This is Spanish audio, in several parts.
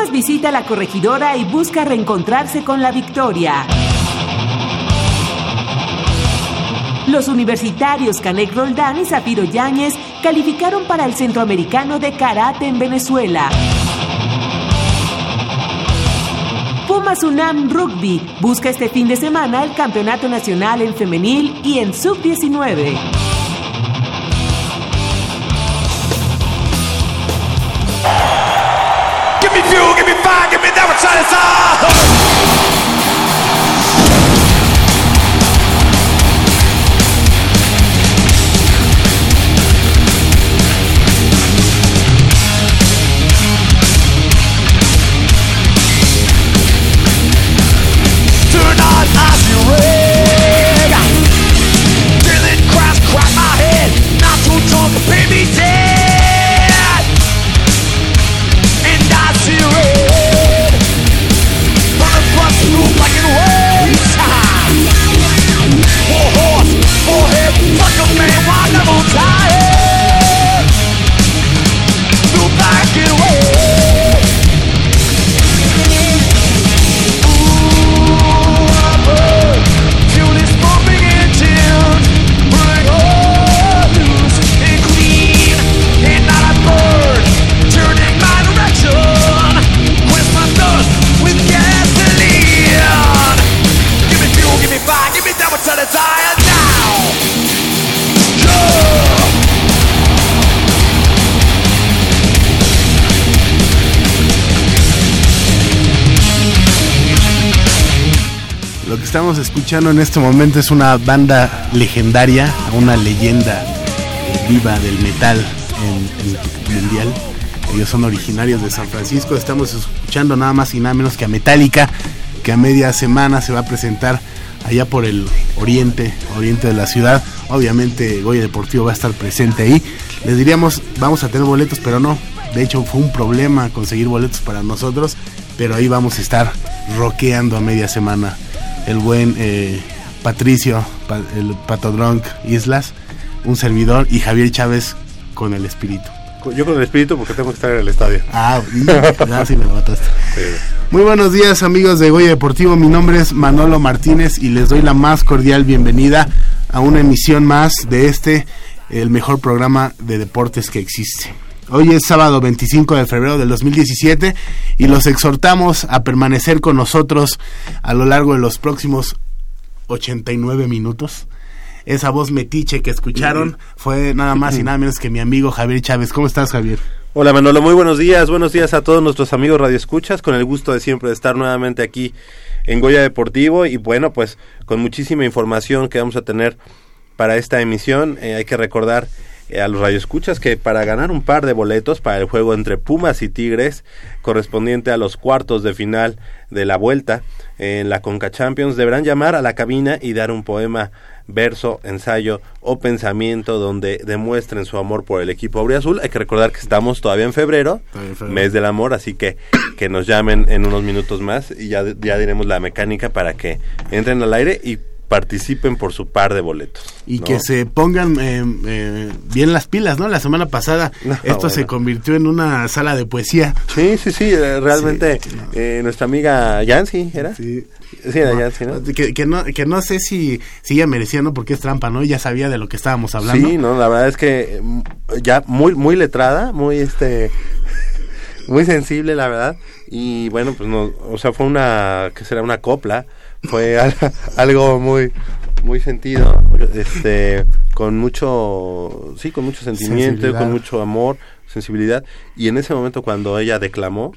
Pumas visita la corregidora y busca reencontrarse con la victoria. Los universitarios Canek Roldán y Zafiro Yáñez calificaron para el Centroamericano de Karate en Venezuela. Pumas UNAM Rugby busca este fin de semana el Campeonato Nacional en Femenil y en Sub-19. Escuchando en este momento es una banda legendaria, una leyenda viva del metal en, mundial. Ellos son originarios de San Francisco. Estamos escuchando nada más y nada menos que a Metallica, que a media semana se va a presentar allá por el oriente, oriente de la ciudad. Obviamente Goya Deportivo va a estar presente ahí. Les diríamos, vamos a tener boletos, pero no. De hecho, fue un problema conseguir boletos para nosotros, pero ahí vamos a estar rockeando a media semana el buen eh, Patricio, pa- el Patodrunk Islas, un servidor, y Javier Chávez con el espíritu. Yo con el espíritu porque tengo que estar en el estadio. Ah, ya sí me lo mataste. Muy buenos días amigos de Goya Deportivo, mi nombre es Manolo Martínez y les doy la más cordial bienvenida a una emisión más de este, el mejor programa de deportes que existe. Hoy es sábado 25 de febrero del 2017 y los exhortamos a permanecer con nosotros a lo largo de los próximos 89 minutos. Esa voz metiche que escucharon fue nada más y nada menos que mi amigo Javier Chávez. ¿Cómo estás Javier? Hola Manolo, muy buenos días. Buenos días a todos nuestros amigos Radio Escuchas. Con el gusto de siempre de estar nuevamente aquí en Goya Deportivo. Y bueno, pues con muchísima información que vamos a tener para esta emisión. Eh, hay que recordar a los radioescuchas que para ganar un par de boletos para el juego entre Pumas y Tigres, correspondiente a los cuartos de final de la vuelta en la Conca Champions, deberán llamar a la cabina y dar un poema, verso, ensayo o pensamiento donde demuestren su amor por el equipo Azul. Hay que recordar que estamos todavía en febrero, en febrero. mes del amor, así que que nos llamen en unos minutos más y ya, ya diremos la mecánica para que entren al aire y participen por su par de boletos. y ¿no? que se pongan eh, eh, bien las pilas, ¿no? La semana pasada No, esto se convirtió en una sala de poesía. Sí, sí, sí, eh, realmente Sí, no. eh, nuestra amiga Yancy, ¿era? Sí. Sí, era Yancy, ¿no? Que, que no que no sé si, si ella merecía, ¿no? Porque es trampa, ¿no? Ya sabía de lo que estábamos hablando. Sí, no, la verdad es que mm, ya muy muy letrada, muy este muy sensible, la verdad. Y bueno, pues no, o sea, fue una que será una copla, fue al- algo muy muy sentido, este con mucho sí, con mucho sentimiento, con mucho amor sensibilidad y en ese momento cuando ella declamó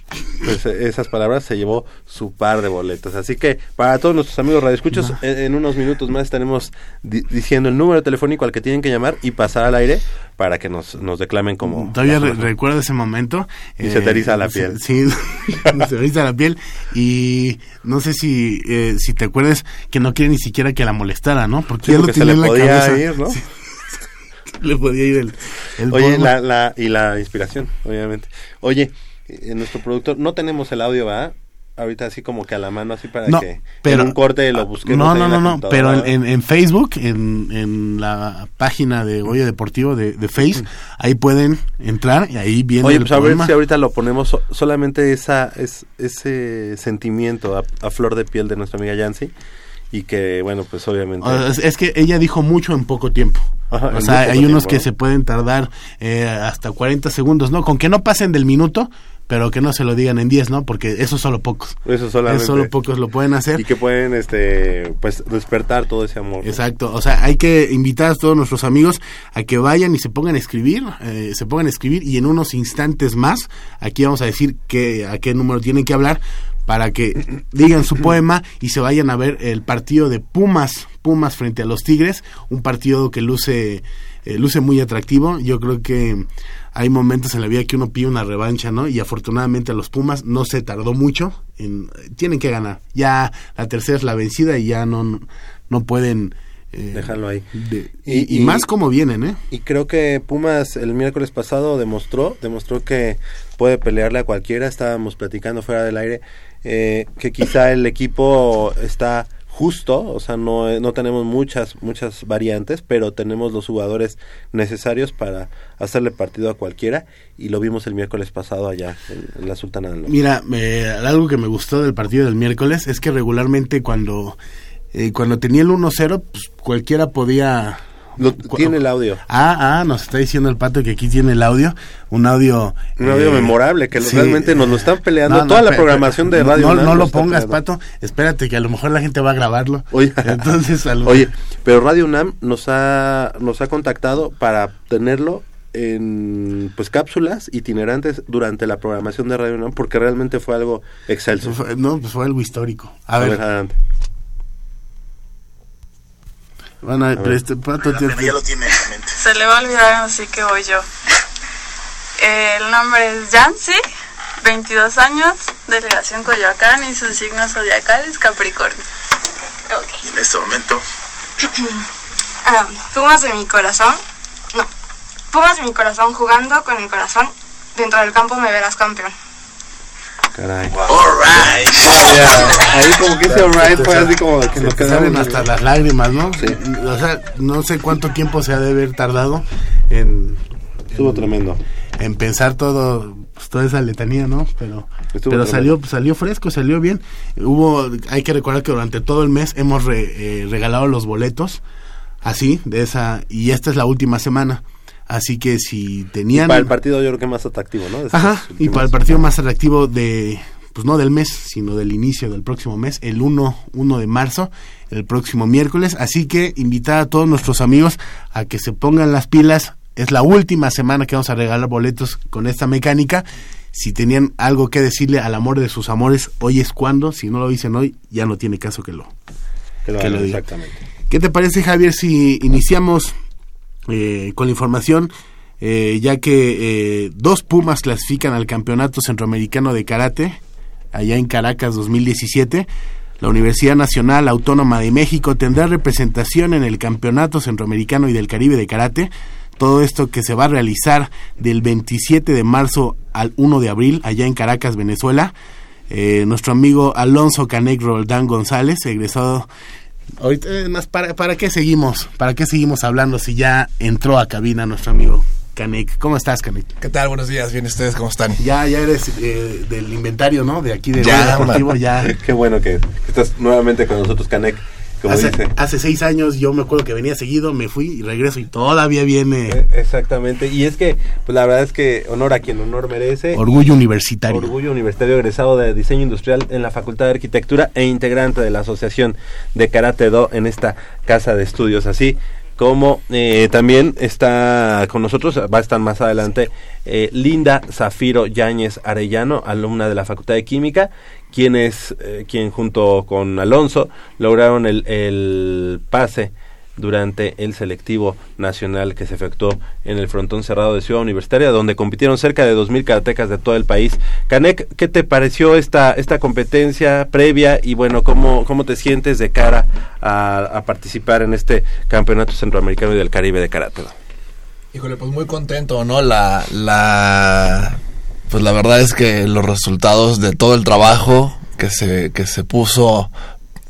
pues, eh, esas palabras se llevó su par de boletos así que para todos nuestros amigos radioescuchos en, en unos minutos más estaremos di- diciendo el número telefónico al que tienen que llamar y pasar al aire para que nos, nos declamen como Todavía re- recuerdo ese momento. Y se te eriza la piel. Sí, se eriza la piel. Y no sé si eh, si te acuerdas que no quiere ni siquiera que la molestara, ¿no? Porque Sí, ya lo porque tenía le en la podía cabeza. ir, ¿no? Sí, le podía ir el, el Oye, polvo. la, la, y la inspiración, obviamente. Oye, eh, nuestro productor, no tenemos el audio, ¿va? Ahorita así como que a la mano, así para No, que pero- en un corte lo busquemos. No, no, no, no, pero en, en- en Facebook, en, en la página de Goya Deportivo de, de Face, ahí pueden entrar y ahí viene Oye, el pues a ver si ahorita lo ponemos so- solamente esa, es, ese sentimiento a, a flor de piel de nuestra amiga Yancy y que, bueno, pues obviamente... Sea, es, que ella dijo mucho en poco tiempo. Ajá, o sea, hay unos tiempo, que ¿no? se pueden tardar eh, hasta 40 segundos, ¿no? Con que no pasen del minuto, pero que no se lo digan en 10, ¿no? Porque eso solo pocos. Eso solamente. Eso solo pocos lo pueden hacer. Y que pueden, este, pues, despertar todo ese amor. ¿no? Exacto, o sea, hay que invitar a todos nuestros amigos a que vayan y se pongan a escribir, eh, se pongan a escribir y en unos instantes más, aquí vamos a decir que, a qué número tienen que hablar para que digan su poema y se vayan a ver el partido de Pumas, Pumas frente a los Tigres, un partido que luce, eh, luce muy atractivo, yo creo que hay momentos en la vida que uno pide una revancha, ¿no? Y afortunadamente a los Pumas no se tardó mucho, en, tienen que ganar, ya la tercera es la vencida y ya no, no pueden... eh, Dejarlo ahí. de- Y- y, y y- más como vienen, ¿eh? Y creo que Pumas el miércoles pasado demostró, demostró que puede pelearle a cualquiera. Estábamos platicando fuera del aire eh, que quizá el equipo está justo, o sea, no, eh, no tenemos muchas, muchas variantes, pero tenemos los jugadores necesarios para hacerle partido a cualquiera y lo vimos el miércoles pasado allá en, la Sultana del Norte. Mira, me- algo que me gustó del partido del miércoles es que regularmente cuando, eh, cuando tenía el 1-0, pues cualquiera podía... Lo- tiene el audio. Ah, ah, nos está diciendo el pato que aquí tiene el audio, un audio... Un audio eh, memorable, que sí. realmente nos lo están peleando. No, no, Toda la programación de Radio No, no lo pongas, peleando. pato, espérate que a lo mejor la gente va a grabarlo. Oye, Entonces, Oye, pero Radio UNAM nos ha, nos ha contactado para tenerlo en pues cápsulas itinerantes durante la programación de Radio UNAM porque realmente fue algo excelso. No, pues fue algo histórico. A, A ver, ver, adelante. Bueno, pero ver. este pato tiene... Se le va a olvidar, así que voy yo. El nombre es Yancy, 22 años, delegación Coyoacán y su signo zodiacal es Capricornio. Ok. En este momento, Ah, Pumas de mi corazón. No. Pumas de mi corazón jugando con el corazón. Dentro del campo me verás campeón. Caray. alright. Ahí como que ese alright fue así como que nos quedamos hasta las lágrimas, ¿no? Sí. O sea, no sé cuánto tiempo se ha de haber tardado en, Estuvo tremendo. en pensar todo, pues, toda esa letanía, ¿no? Pero, Estuvo pero tremendo. salió, salió fresco, salió bien. Hubo, hay que recordar que durante todo el mes hemos re- eh, regalado los boletos, así, de esa, y esta es la última semana. Así que si tenían... Para el partido yo creo que más atractivo, ¿no? Ajá, y para el partido más atractivo de, pues no del mes, sino del inicio del próximo mes, el 1, 1 de marzo, el próximo miércoles. Así que invitar a todos nuestros amigos a que se pongan las pilas. Es la última semana que vamos a regalar boletos con esta mecánica. Si tenían algo que decirle al amor de sus amores, hoy es cuando. Si no lo dicen hoy, ya no tiene caso que lo, que lo que lo hagan, diga. exactamente. ¿Qué te parece, Javier, si iniciamos eh, con la información? eh, ya que eh, dos Pumas clasifican al Campeonato Centroamericano de Karate, allá en Caracas 2017. La Universidad Nacional Autónoma de México tendrá representación en el Campeonato Centroamericano y del Caribe de Karate. Todo esto que se va a realizar del 27 de marzo al 1 de abril, allá en Caracas, Venezuela. Eh, nuestro amigo Alonso Canec Roldán González, egresado Ahorita, eh, más, ¿para, ¿para qué seguimos? ¿Para qué seguimos hablando si ya entró a cabina nuestro amigo Canek? ¿Cómo estás, Canek? ¿Qué tal? Buenos días. Bien, ¿ustedes cómo están? Ya, ya eres eh, del inventario, ¿no? De aquí de Ya, Deportivo, ya. Qué bueno que, que estás nuevamente con nosotros, Canek, como Hace, dice. hace seis años yo me acuerdo que venía seguido, me fui y regreso y todavía viene Eh, Exactamente. Y es que, pues la verdad es que honor a quien honor merece. Orgullo Universitario. Orgullo Universitario egresado de Diseño Industrial en la Facultad de Arquitectura e integrante de la Asociación de Karate Do en esta casa de estudios. Así como eh, también está con nosotros, va a estar más adelante, eh, Linda Zafiro Yáñez Arellano, alumna de la Facultad de Química, quien, es, eh, quien junto con Alonso lograron el, el pase durante el selectivo nacional que se efectuó en el frontón cerrado de Ciudad Universitaria, donde compitieron cerca de 2.000 karatecas de todo el país. Canek, ¿qué te pareció esta, esta competencia previa y bueno, cómo, cómo te sientes de cara a, a participar en este Campeonato Centroamericano y del Caribe de Karate? Híjole, pues muy contento, ¿no? La, la, pues la verdad es que los resultados de todo el trabajo que se, que se puso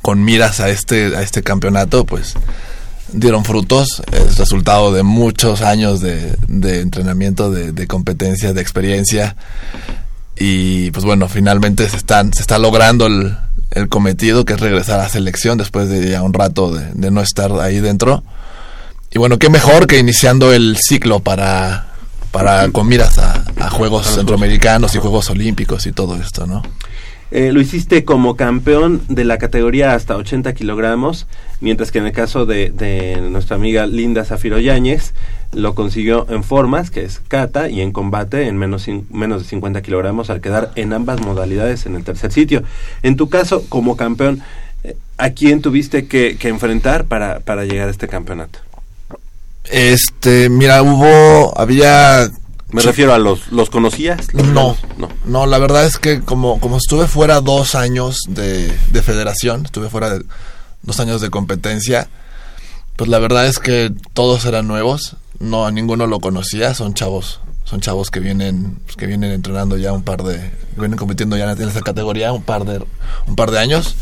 con miras a este, a este campeonato, pues dieron frutos, es resultado de muchos años de, de entrenamiento, de, de, competencia, de experiencia. Y pues bueno, finalmente se están se está logrando el, el cometido que es regresar a la selección después de ya un rato de, de, no estar ahí dentro. Y bueno, qué mejor que iniciando el ciclo para para con miras a, a Juegos Centroamericanos y Juegos Olímpicos y todo esto, ¿no? Eh, lo hiciste como campeón de la categoría hasta 80 kilogramos, mientras que en el caso de, de nuestra amiga Linda Zafiro Yáñez lo consiguió en formas, que es kata, y en combate en menos, menos de 50 kilogramos, al quedar en ambas modalidades en el tercer sitio. En tu caso, como campeón, eh, ¿a quién tuviste que, que enfrentar para, para llegar a este campeonato? Este, mira, hubo, había me refiero a los, ¿los conocías? No, no, no, la verdad es que como, como estuve fuera dos años de, de federación, estuve fuera de dos años de competencia, pues la verdad es que todos eran nuevos, no a ninguno lo conocía, son chavos, son chavos que vienen, pues, que vienen entrenando ya un par de, vienen compitiendo ya en esa categoría un par de, un par de años.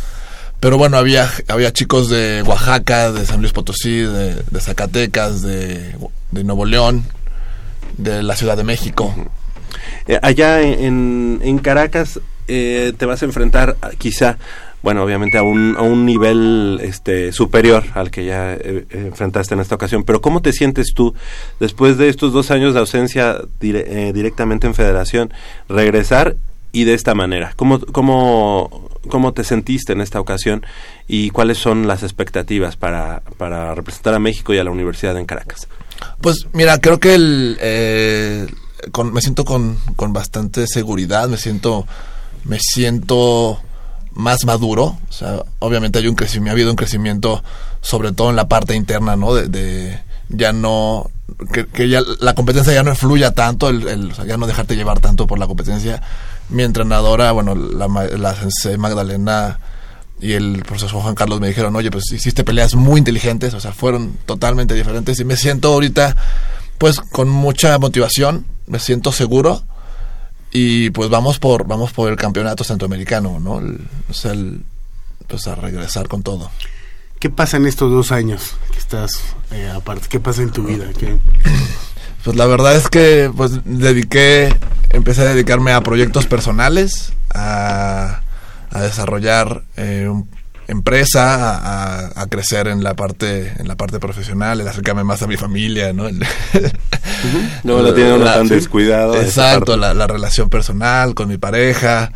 Pero bueno, había, había chicos de Oaxaca, de San Luis Potosí, de, de Zacatecas, de, de Nuevo León, de la Ciudad de México. Eh, allá en, en Caracas eh, te vas a enfrentar quizá, bueno, obviamente a un, a un nivel este, superior al que ya eh, enfrentaste en esta ocasión, pero ¿cómo te sientes tú después de estos dos años de ausencia dire directamente en federación, regresar y de esta manera? ¿Cómo, cómo, ¿Cómo te sentiste en esta ocasión y cuáles son las expectativas para, para representar a México y a la Universidad en Caracas? Pues mira, creo que el, eh, con, me siento con, con, bastante seguridad, me siento, me siento más maduro, o sea, obviamente hay un crecimiento, ha habido un crecimiento sobre todo en la parte interna, ¿no? De, de ya no, que, que, ya la competencia ya no influya tanto, el, el o sea, ya no dejarte llevar tanto por la competencia. Mi entrenadora, bueno, la, la Magdalena y el profesor Juan Carlos me dijeron, oye, pues hiciste peleas muy inteligentes, o sea, fueron totalmente diferentes y me siento ahorita pues con mucha motivación, me siento seguro y pues vamos por vamos por el campeonato centroamericano, ¿no? El, o sea, el, pues a regresar con todo. ¿Qué pasa en estos dos años que estás eh, aparte? ¿Qué pasa en tu vida? ¿Qué? Pues la verdad es que pues dediqué, empecé a dedicarme a proyectos personales, a a desarrollar eh, un, empresa, a, a, crecer en la parte en la parte profesional, el acercarme más a mi familia, ¿no? El, no lo tiene uno la, tan descuidado. Exacto, la, la, relación personal con mi pareja.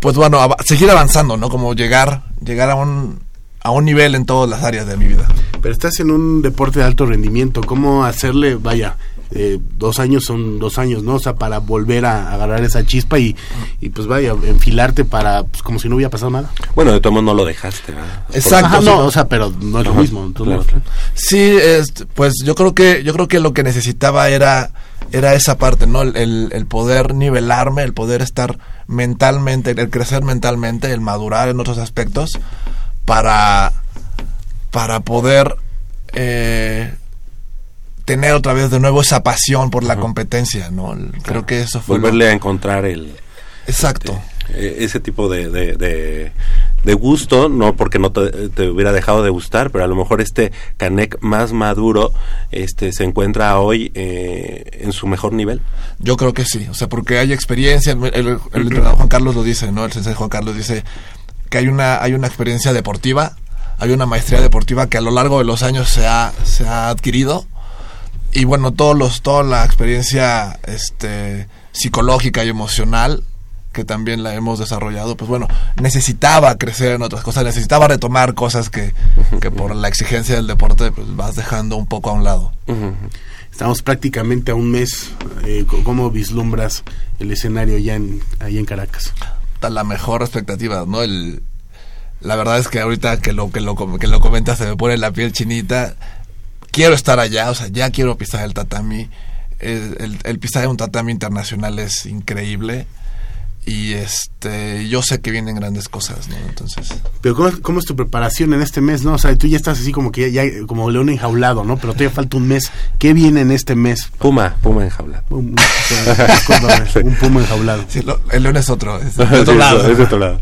Pues bueno, seguir avanzando, ¿no? Como llegar llegar a un a un nivel en todas las áreas de mi vida. Pero estás en un deporte de alto rendimiento, ¿cómo hacerle, vaya, eh, dos años son dos años, ¿no? O sea, para volver a, agarrar esa chispa y, y pues vaya, enfilarte para, pues como si no hubiera pasado nada. Bueno, de todo modo no lo dejaste, ¿verdad? Exacto. Ajá, no, o sea, pero no es lo mismo. Entonces, claro. Sí, es, pues yo creo que, yo creo que lo que necesitaba era, era esa parte, ¿no? El, el poder nivelarme, el poder estar mentalmente, el crecer mentalmente, el madurar en otros aspectos para, para poder eh, tener otra vez de nuevo esa pasión por la uh -huh. competencia, ¿no? Creo claro. que eso fue... Volverle lo... a encontrar el... Exacto. Este, ese tipo de, de, de, de, gusto, no porque no te, te, hubiera dejado de gustar, pero a lo mejor este Canek más maduro este se encuentra hoy eh, en su mejor nivel. Yo creo que sí, o sea, porque hay experiencia, el, el, el entrenador Juan Carlos lo dice, ¿no? El sensei Juan Carlos dice que hay una, hay una experiencia deportiva, hay una maestría deportiva que a lo largo de los años se ha, se ha adquirido y bueno, todos los, toda la experiencia este, psicológica y emocional que también la hemos desarrollado, pues bueno, necesitaba crecer en otras cosas, necesitaba retomar cosas que, que por la exigencia del deporte pues vas dejando un poco a un lado. Estamos prácticamente a un mes. Eh, ¿Cómo vislumbras el escenario ya en, ahí en Caracas? Está la mejor expectativa, ¿no? El, la verdad es que ahorita que lo, que lo, que lo comentas se me pone la piel chinita. Quiero estar allá, o sea, ya quiero pisar el tatami. El, el, el pisar en un tatami internacional es increíble. Y este, yo sé que vienen grandes cosas, ¿no? Entonces, Pero ¿cómo, cómo es tu preparación en este mes, no? O sea, tú ya estás así como que ya, ya- como león enjaulado, ¿no? Pero todavía falta un mes. ¿Qué viene en este mes? Puma, Puma enjaulado. Un, un- discúlpame, un puma enjaulado. sí, lo- el león es otro, es de Sí, otro lado. es de otro lado.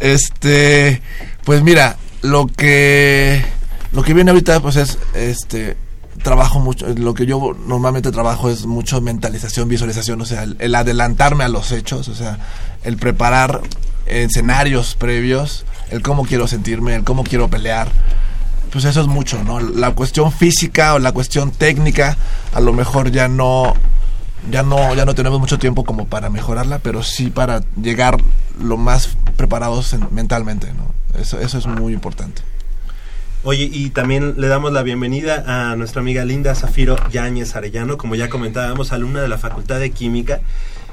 Este, pues mira, lo que lo que viene ahorita pues es este trabajo mucho, lo que yo normalmente trabajo es mucho mentalización, visualización, o sea, el, el adelantarme a los hechos, o sea, el preparar escenarios previos, el cómo quiero sentirme, el cómo quiero pelear. Pues eso es mucho, ¿no? La cuestión física o la cuestión técnica, a lo mejor ya no ya no ya no tenemos mucho tiempo como para mejorarla, pero sí para llegar lo más preparados en- mentalmente, ¿no? Eso eso es muy importante. Oye, y también le damos la bienvenida a nuestra amiga Linda Zafiro Yáñez Arellano, como ya comentábamos, alumna de la Facultad de Química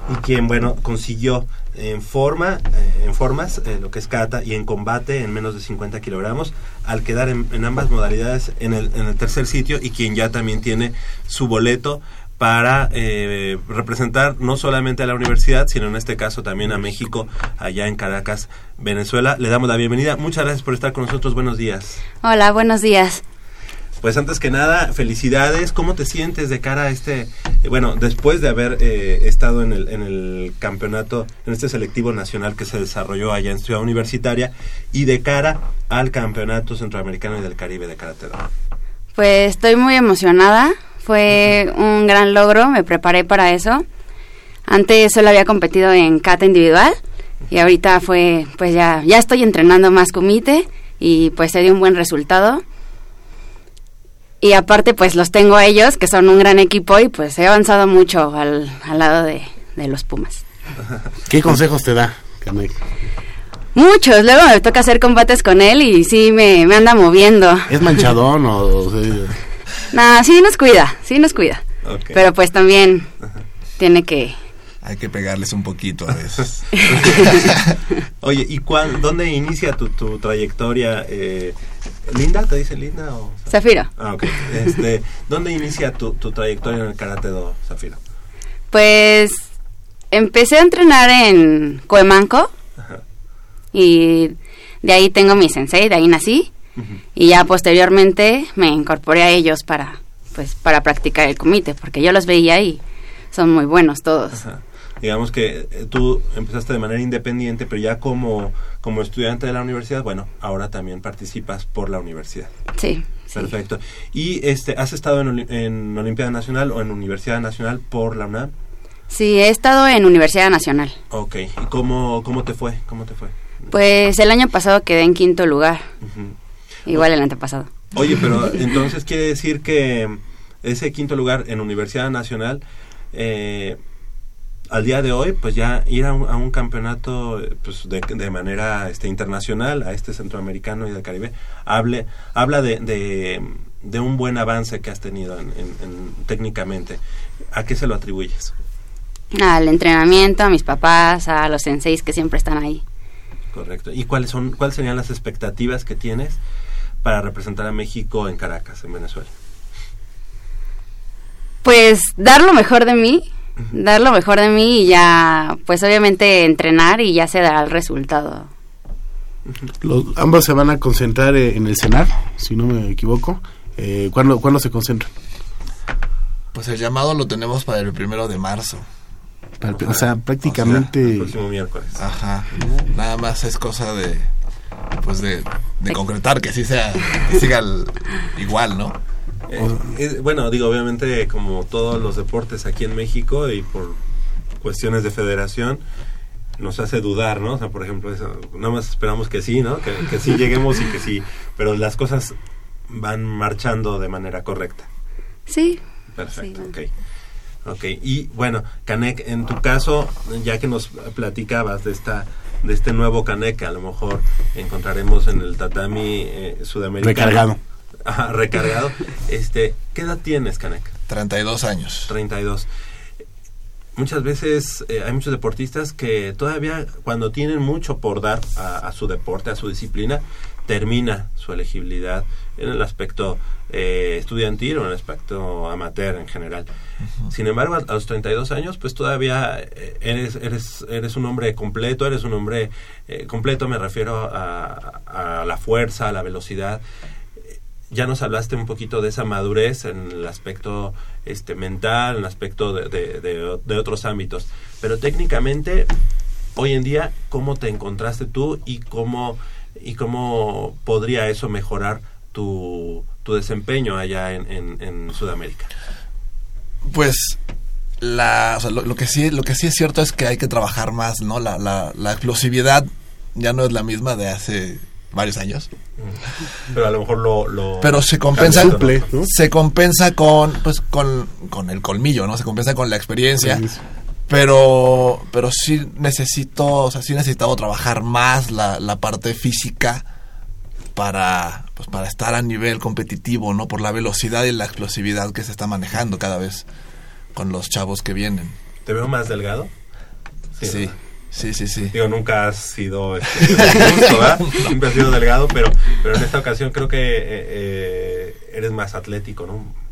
y quien, bueno, consiguió en forma, eh, en formas, eh, lo que es kata y en combate en menos de 50 kilogramos, al quedar en, en ambas modalidades en el, en el tercer sitio y quien ya también tiene su boleto para eh, representar no solamente a la universidad, sino en este caso también a México, allá en Caracas, Venezuela. Le damos la bienvenida. Muchas gracias por estar con nosotros. Buenos días. Hola, buenos días. Pues antes que nada, felicidades. ¿Cómo te sientes de cara a este, bueno, después de haber eh, estado en el, en el campeonato, en este selectivo nacional que se desarrolló allá en Ciudad Universitaria y de cara al campeonato centroamericano y del Caribe de Karate? Pues estoy muy emocionada. Fue un gran logro, me preparé para eso. Antes solo había competido en kata individual y ahorita fue, pues ya, ya estoy entrenando más kumite y pues se dio un buen resultado. Y aparte pues los tengo a ellos, que son un gran equipo y pues he avanzado mucho al, al lado de, de los Pumas. ¿Qué consejos te da, Canek? Muchos, luego me toca hacer combates con él y sí me, me anda moviendo. ¿Es manchadón o...? o sea, Nah, sí nos cuida, sí nos cuida. Pero pues también tiene que... Hay que pegarles un poquito a veces. Oye, ¿y cuál, dónde inicia tu, tu trayectoria? Eh, ¿Linda? ¿Te dice Linda? O, Zafiro, Ah, ok. Este, ¿Dónde inicia tu, tu trayectoria en el Karate Do, Zafiro? pues empecé a entrenar en Coemanco Ajá. y de ahí tengo mi sensei, de ahí nací y ya posteriormente me incorporé a ellos para pues para practicar el comité porque yo los veía y son muy buenos todos. Ajá. Digamos que eh, tú empezaste de manera independiente, pero ya como, como estudiante de la universidad, bueno, ahora también participas por la universidad. Sí. sí. Perfecto. ¿Y este, has estado en, en Olimpiada Nacional o en Universidad Nacional por la UNAM? Sí, he estado en Universidad Nacional. Ok. ¿Y cómo, cómo te fue? ¿Cómo te fue? Pues el año pasado quedé en quinto lugar, Ujú. Igual el antepasado. Oye, pero entonces quiere decir que ese quinto lugar en Universidad Nacional, eh, al día de hoy, pues ya ir a un, a un campeonato pues de, de manera este, internacional, a este centroamericano y del Caribe, hable, habla de, de, de un buen avance que has tenido en, en- en- técnicamente. ¿A qué se lo atribuyes? Al entrenamiento, a mis papás, a los senseis que siempre están ahí. Correcto. ¿Y cuáles son cuáles serían las expectativas que tienes para representar a México en Caracas, en Venezuela? Pues dar lo mejor de mí, dar lo mejor de mí y ya, pues obviamente entrenar y ya se dará el resultado. los- ambos se van a concentrar eh, en el cenar, si no me equivoco. Eh, ¿cuándo, ¿Cuándo se concentran? Pues el llamado lo tenemos para el primero de marzo. Para el- o sea, El prácticamente... próximo miércoles. Ajá. Nada más es cosa de pues de, de concretar que sí sea que siga el- igual, ¿no? Eh, eh, bueno, digo, obviamente como todos los deportes aquí en México y por cuestiones de federación nos hace dudar, ¿no? O sea, por ejemplo, eso, nada más esperamos que sí, ¿no? Que, que sí lleguemos y que sí, pero las cosas van marchando de manera correcta. Sí. Perfecto, Sí. ok. Ok, y bueno, Canek, en tu caso, ya que nos platicabas de esta de este nuevo Canek que a lo mejor encontraremos en el tatami eh, sudamericano. Recargado. Ajá, recargado. Este, ¿qué edad tienes, Canek? 32 años. 32. Muchas veces eh, hay muchos deportistas que todavía cuando tienen mucho por dar a, a su deporte, a su disciplina, termina su elegibilidad en el aspecto eh, estudiantil o en el aspecto amateur en general. Sin embargo, a, a los 32 años, pues todavía eh, eres, eres, eres un hombre completo, eres un hombre eh, completo, me refiero a, a la fuerza, a la velocidad ya nos hablaste un poquito de esa madurez en el aspecto este mental, en el aspecto de, de, de- de otros ámbitos. Pero técnicamente, hoy en día, ¿cómo te encontraste tú y cómo, y cómo podría eso mejorar tu, tu desempeño allá en, en, en Sudamérica? Pues la, o sea, lo, lo que sí, lo que sí es cierto es que hay que trabajar más, ¿no? La, la, la explosividad ya no es la misma de hace varios años. Pero a lo mejor lo... lo Pero se compensa, Suple, ¿no? se compensa con, pues, con, con el colmillo, ¿no? Se compensa con la experiencia. Pero, pero sí necesito, o sea, sí necesitaba trabajar más la, la parte física para, pues, para estar a nivel competitivo, ¿no? Por la velocidad y la explosividad que se está manejando cada vez con los chavos que vienen. ¿Te veo más delgado? Sí, sí, sí, sí. Digo, nunca has sido este, ¿verdad? Siempre has sido delgado, pero, pero en esta ocasión creo que eh, eh, eres más atlético, ¿no?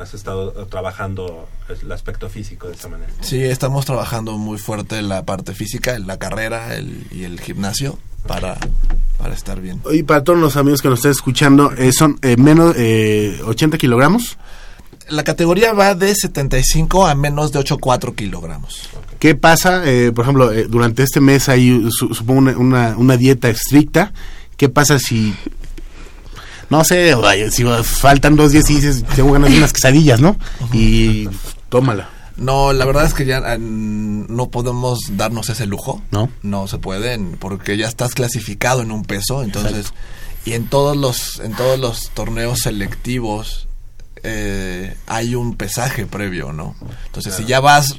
Has estado trabajando el aspecto físico de esta manera. Sí, estamos trabajando muy fuerte en la parte física, en la carrera el- y el gimnasio para, para estar bien. Y para todos los amigos que nos estén escuchando, eh, son eh, menos eh, 80 kilogramos. La categoría va de 75 a menos de 8,4 kilogramos. ¿Qué pasa, eh, por ejemplo, eh, durante este mes hay, su- supongo, una, una, una dieta estricta? ¿Qué pasa si, no sé, si faltan dos días y dices, tengo ganas de unas quesadillas, ¿no? Y tómala. No, la verdad es que ya ah, no podemos darnos ese lujo. ¿No? No se pueden porque ya estás clasificado en un peso, entonces y en todos los en todos los torneos selectivos eh, hay un pesaje previo, ¿no? Entonces si ya vas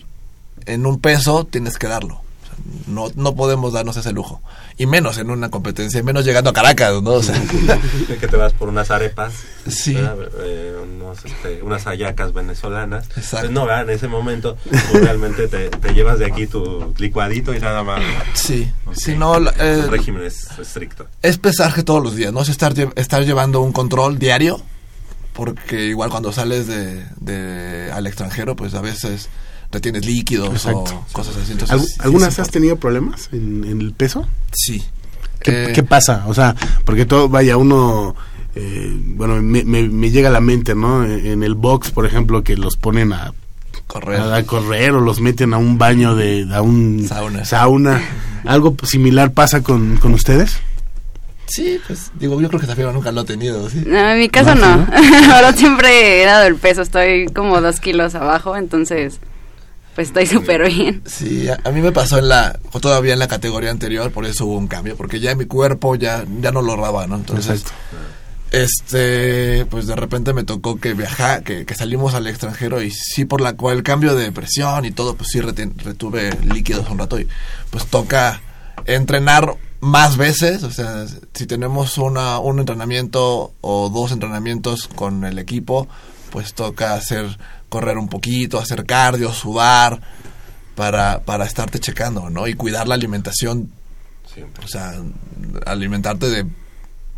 en un peso tienes que darlo. No, no podemos darnos ese lujo. Y menos en una competencia, y menos llegando a Caracas, ¿no? O sea, que te vas por unas arepas, Sí. Eh, unos, este, unas hallacas venezolanas. Exacto. Pues no, ¿verdad? en ese momento tú realmente te, te llevas de aquí tu licuadito y nada más. sí. Si no, la- eh, El régimen es estricto. es pesaje todos los días, no es estar, estar llevando un control diario, porque igual cuando sales de, de- al extranjero, pues a veces retienes líquidos Exacto. o cosas así. Entonces, ¿Algu- sí ¿Algunas has tenido problemas en, en el peso? Sí. ¿Qué, Eh, qué pasa? O sea, porque todo, vaya, uno, eh, bueno, me, me- me llega a la mente, ¿no? En el box, por ejemplo, que los ponen a, correr. a, a correr o los meten a un baño de, a un Sauna. sauna. ¿Algo similar pasa con, con ustedes? Sí, pues digo, yo creo que Zafiro nunca lo ha tenido, ¿sí? No, en mi caso No, no. Ahora siempre he dado el peso, estoy como dos kilos abajo, entonces pues estoy súper bien. Sí, a, a mí me pasó en la, o todavía en la categoría anterior, por eso hubo un cambio, porque ya mi cuerpo ya, ya no lo daba, ¿no? Entonces, Exacto. este, pues de repente me tocó que viajar, que, que salimos al extranjero y sí por la cual el cambio de presión y todo, pues sí reten- retuve líquidos un rato y pues toca entrenar más veces, o sea, si tenemos una, un entrenamiento o dos entrenamientos con el equipo, pues toca hacer correr un poquito, hacer cardio, sudar para, para estarte checando, ¿no? Y cuidar la alimentación, Siempre. o sea, alimentarte de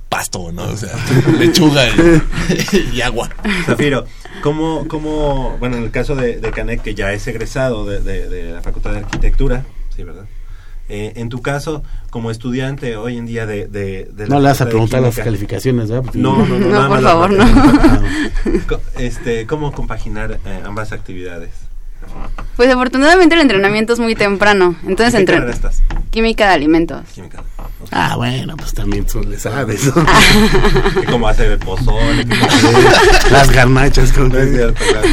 pasto, ¿no? O sea, lechuga y, y agua. Zafiro, ¿cómo, cómo, bueno, en el caso de, de Canek, que ya es egresado de, de- de la Facultad de Arquitectura, sí, ¿verdad? Eh, en tu caso, como estudiante hoy en día de... de, de la No le vas a de preguntar las calificaciones, ¿verdad? Porque- No, no, no, No, por favor, no. Este, ¿Cómo compaginar eh, ambas actividades? Pues afortunadamente el entrenamiento es muy temprano, entonces ¿En qué entre carrera estás? química de alimentos. Química. Ah, bueno, pues también tú le sabes, ¿no? ¿Y ¿Cómo hacer el pozole? ¿Qué cómo hacer- Las garnachas. con- No es cierto, claro.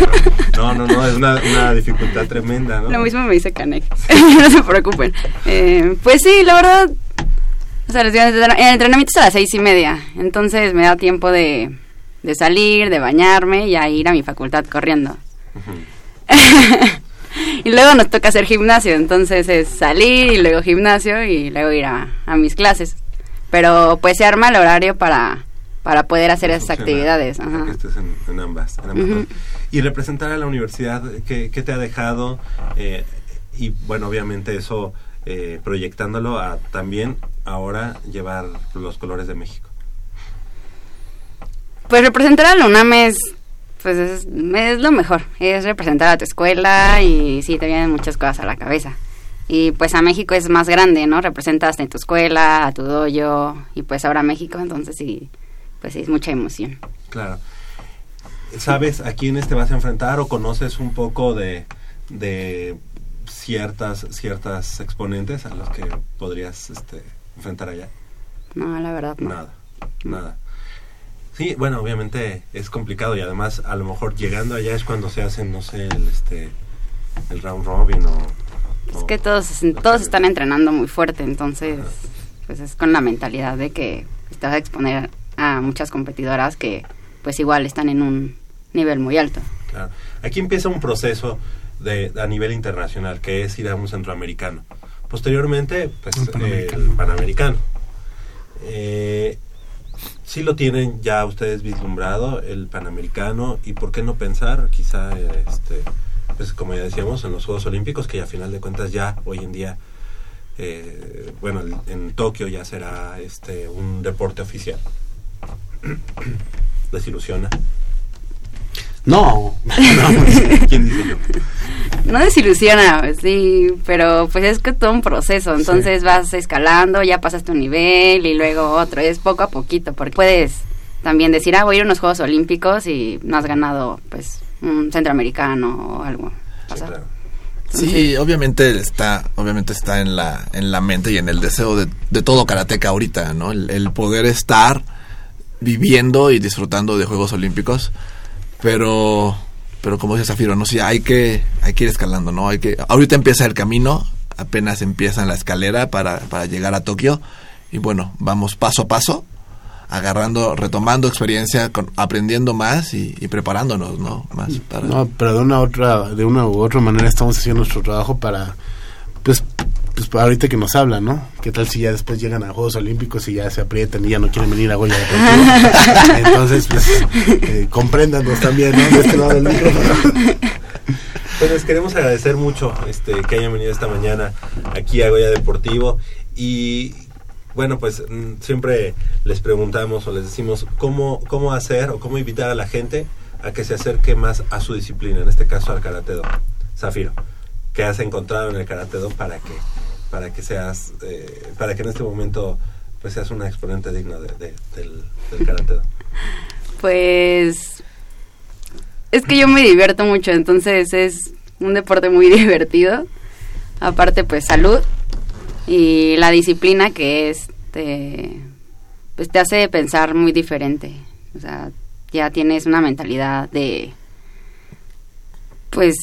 No, no, no, es una, una dificultad tremenda, ¿no? Lo mismo me dice Canek, no se preocupen. Eh, pues sí, la verdad, o sea, les digo, el entrenamiento es a las seis y media, entonces me da tiempo de, de salir, de bañarme y a ir a mi facultad corriendo. Ujú. y luego nos toca hacer gimnasio, entonces es salir y luego gimnasio y luego ir a, a mis clases. Pero pues se arma el horario para, para poder hacer esas actividades. ajá. en, en ambas. en. Y representar a la universidad, ¿qué, qué te ha dejado? Eh, y bueno, obviamente eso eh, proyectándolo a también ahora llevar los colores de México. Pues representar a la UNAM es, pues es, es lo mejor, es representar a tu escuela y sí, te vienen muchas cosas a la cabeza. Y pues a México es más grande, ¿no? Representas en tu escuela, a tu dojo y pues ahora México, entonces sí, pues sí, es mucha emoción. Claro. ¿Sabes a quiénes te vas a enfrentar o conoces un poco de, de ciertas ciertas exponentes a los que podrías este, enfrentar allá? No, la verdad no. Nada, nada. Sí, bueno, obviamente es complicado y además a lo mejor llegando allá es cuando se hacen, no sé, el, este, el round robin o... Es que todos, todos están entrenando muy fuerte, entonces pues es con la mentalidad de que vas a exponer a muchas competidoras que pues igual están en un nivel muy alto. Claro. Aquí empieza un proceso de, a nivel internacional, que es ir a un centroamericano. Posteriormente, pues, Un panamericano. el panamericano. Eh, sí lo tienen ya ustedes vislumbrado, el panamericano, y por qué no pensar, quizá, este, pues como ya decíamos, en los Juegos Olímpicos, que a final de cuentas ya hoy en día, eh, bueno, en Tokio ya será este un deporte oficial. ¿Desilusiona? No, ¿Quién dice yo? No desilusiona, pues, sí, pero pues es que todo un proceso, entonces vas escalando, ya pasas tu nivel y luego otro, es poco a poquito, porque puedes también decir, ah, voy a ir a unos Juegos Olímpicos y no has ganado pues un centroamericano o algo. O Sí, obviamente está, obviamente está en la, en la mente y en el deseo de, de todo karateca ahorita, ¿no? El, el poder estar viviendo y disfrutando de Juegos Olímpicos, pero, pero como dice Zafiro, no sí, hay que, hay que ir escalando, ¿no? Hay que, ahorita empieza el camino, apenas empieza la escalera para, para llegar a Tokio y bueno, vamos paso a paso, agarrando, retomando experiencia, aprendiendo más y, y preparándonos, ¿no? Más para... no, pero de una otra, de una u otra manera estamos haciendo nuestro trabajo para, pues, pues para ahorita que nos hablan, ¿no? ¿Qué tal si ya después llegan a Juegos Olímpicos y ya se aprietan y ya no quieren venir a Goya Deportivo? Entonces, pues, eh, compréndanos también, ¿no? De este lado del micrófono. Pues les queremos agradecer mucho este, que hayan venido esta mañana aquí a Goya Deportivo y bueno, pues mm, siempre les preguntamos o les decimos cómo, cómo hacer o cómo invitar a la gente a que se acerque más a su disciplina, en este caso al Karate Do. Zafiro, ¿qué has encontrado en el Karate Do para que, para que seas, eh, para que en este momento pues seas una exponente digna de- de- del, del? Pues es que yo me divierto mucho, entonces es un deporte muy divertido. Aparte, pues salud y la disciplina que es, te, pues te hace pensar muy diferente. O sea, ya tienes una mentalidad de, pues,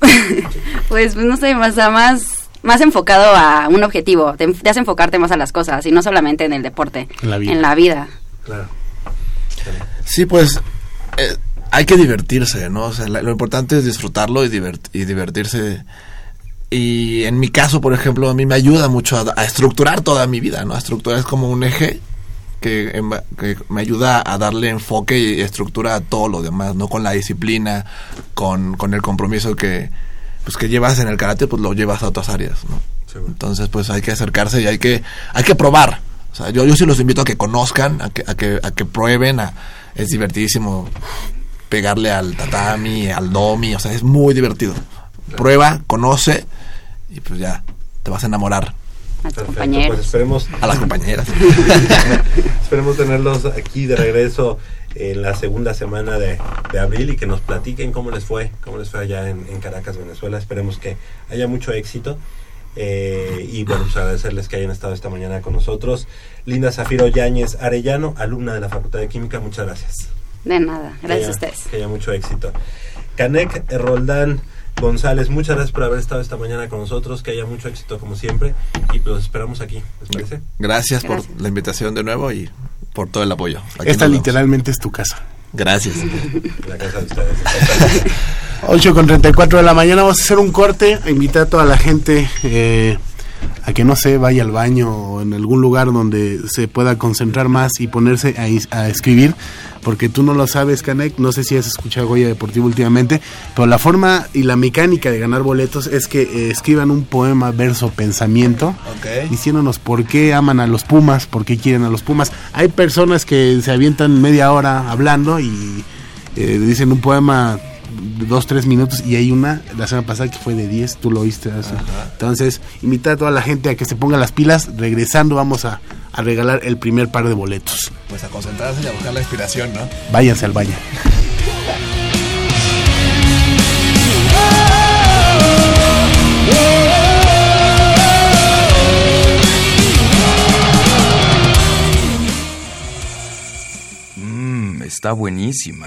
pues no sé, más, sea, más, más enfocado a un objetivo. Te, te hace enfocarte más a las cosas y no solamente en el deporte, En la vida. En la vida. Claro. Sí, pues eh, hay que divertirse, ¿no? O sea, la- lo importante es disfrutarlo y, divert- y divertirse. Y en mi caso, por ejemplo, a mí me ayuda mucho a, a estructurar toda mi vida, ¿no? A estructurar es como un eje que, en ba- que me ayuda a darle enfoque y estructura a todo lo demás, ¿no? Con la disciplina, con, con el compromiso que, pues, que llevas en el karate, pues lo llevas a otras áreas, ¿no? Entonces, pues hay que acercarse y hay que, hay que probar. O sea, yo, yo sí los invito a que conozcan, a que, a que, a que prueben. A, es divertidísimo pegarle al tatami, al domi, o sea, es muy divertido. Prueba, conoce y pues ya te vas a enamorar A tus Perfecto, compañeros. pues esperemos a las compañeras. Esperemos tenerlos aquí de regreso en la segunda semana de, de abril y que nos platiquen cómo les fue, cómo les fue allá en, en Caracas, Venezuela. Esperemos que haya mucho éxito. Eh, y bueno, pues agradecerles que hayan estado esta mañana con nosotros. Linda Zafiro Yáñez Arellano, alumna de la Facultad de Química, muchas gracias. De nada, gracias a haya- ustedes. Que haya mucho éxito. Canek Roldán González, muchas gracias por haber estado esta mañana con nosotros. Que haya mucho éxito como siempre. Y los esperamos aquí. ¿Les parece? Gracias por Gracias. la invitación de nuevo y por todo el apoyo. Aquí Esta literalmente es tu casa. Gracias. La casa de ustedes. 8 con 34 de la mañana vamos a hacer un corte, a invitar a toda la gente eh, a que no se vaya al baño o en algún lugar donde se pueda concentrar más y ponerse a, a escribir, porque tú no lo sabes, Canek, no sé si has escuchado Goya Deportivo últimamente, pero la forma y la mecánica de ganar boletos es que eh, escriban un poema, verso, pensamiento, diciéndonos por qué aman a los Pumas, por qué quieren a los Pumas. Hay personas que se avientan media hora hablando y eh, dicen un poema dos, tres minutos y hay una la semana pasada que fue de 10, tú lo oíste. hace. Entonces, invitar a toda la gente a que se ponga las pilas. Regresando vamos a, a regalar el primer par de boletos. Pues a concentrarse y a buscar la inspiración, ¿no? Váyanse al baño. Mmm, está buenísima.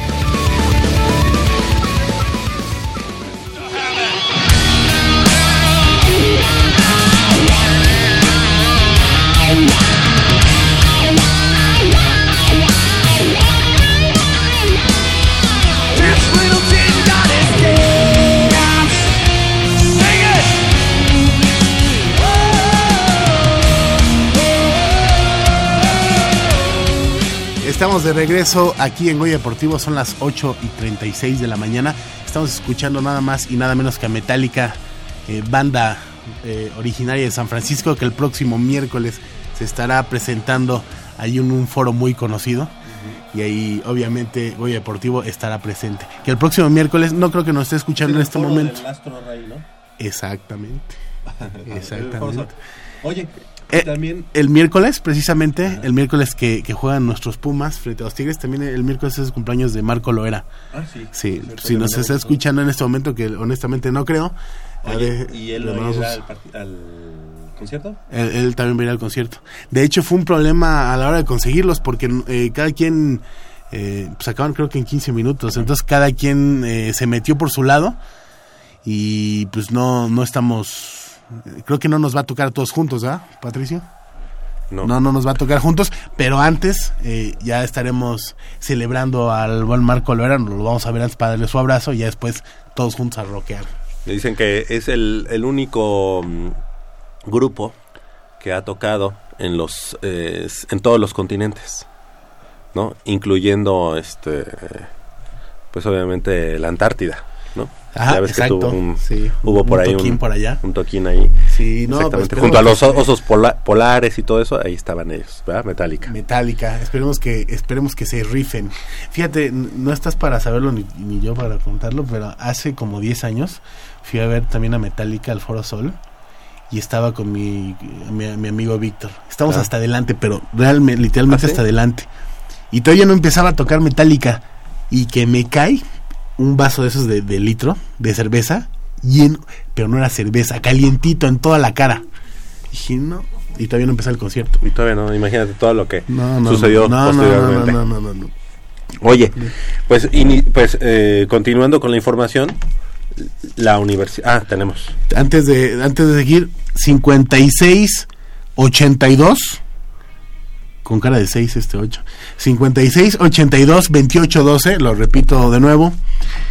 Estamos de regreso aquí en Goya Deportivo, son las 8 y 36 de la mañana. Estamos escuchando nada más y nada menos que a Metallica, eh, banda eh, originaria de San Francisco, que el próximo miércoles se estará presentando ahí en un foro muy conocido. Y ahí, obviamente, Goya Deportivo estará presente. Que el próximo miércoles, no creo que nos esté escuchando en este momento. Exactamente. Exactamente. Oye, Eh, también El miércoles, precisamente, el miércoles que, que juegan nuestros Pumas frente a los Tigres, también el miércoles es el cumpleaños de Marco Loera. Ah, sí. Sí, si nos está escuchando en este momento, que honestamente no creo. Oye, ver, ¿y él no irá al, al concierto? él, él también va a ir al concierto. De hecho, fue un problema a la hora de conseguirlos porque eh, cada quien eh, pues acaban creo que en 15 minutos. Entonces cada quien eh, se metió por su lado y pues no, no estamos... Creo que no nos va a tocar a todos juntos, ¿ah, Patricio? No. No, no nos va a tocar juntos, pero antes eh, ya estaremos celebrando al buen Marco Loera, nos lo vamos a ver antes para darle su abrazo y ya después todos juntos a rockear. Me dicen que es el, el único mm, grupo que ha tocado en los eh, en todos los continentes, ¿no? Incluyendo este pues obviamente la Antártida, ¿no? Ajá, ya ves exacto, que tuvo un, sí, hubo un por ahí toquín un, por allá. un toquín ahí. Sí, no, pues, Junto a los osos pola- polares y todo eso, ahí estaban ellos, ¿verdad? Metallica. Metallica, esperemos que esperemos que se rifen. Fíjate, no estás para saberlo ni, ni yo para contarlo, pero hace como 10 años fui a ver también a Metallica al Foro Sol y estaba con mi, mi, mi amigo Víctor. Estamos Ah. hasta adelante, pero realmente, literalmente ¿Ah, sí? hasta adelante. Y todavía no empezaba a tocar Metallica y que me cae un vaso de esos de, de litro de cerveza lleno, pero no era cerveza, calientito en toda la cara. Dije, no, y todavía no empezó el concierto. Y todavía no, imagínate todo lo que No, no, sucedió no, posteriormente. no, no, no, no, no. Oye, pues, pues eh, continuando con la información, la universidad... Ah, tenemos. Antes de antes de seguir 56 82 con cara de 6 este 8. 56 82 28 12, lo repito de nuevo.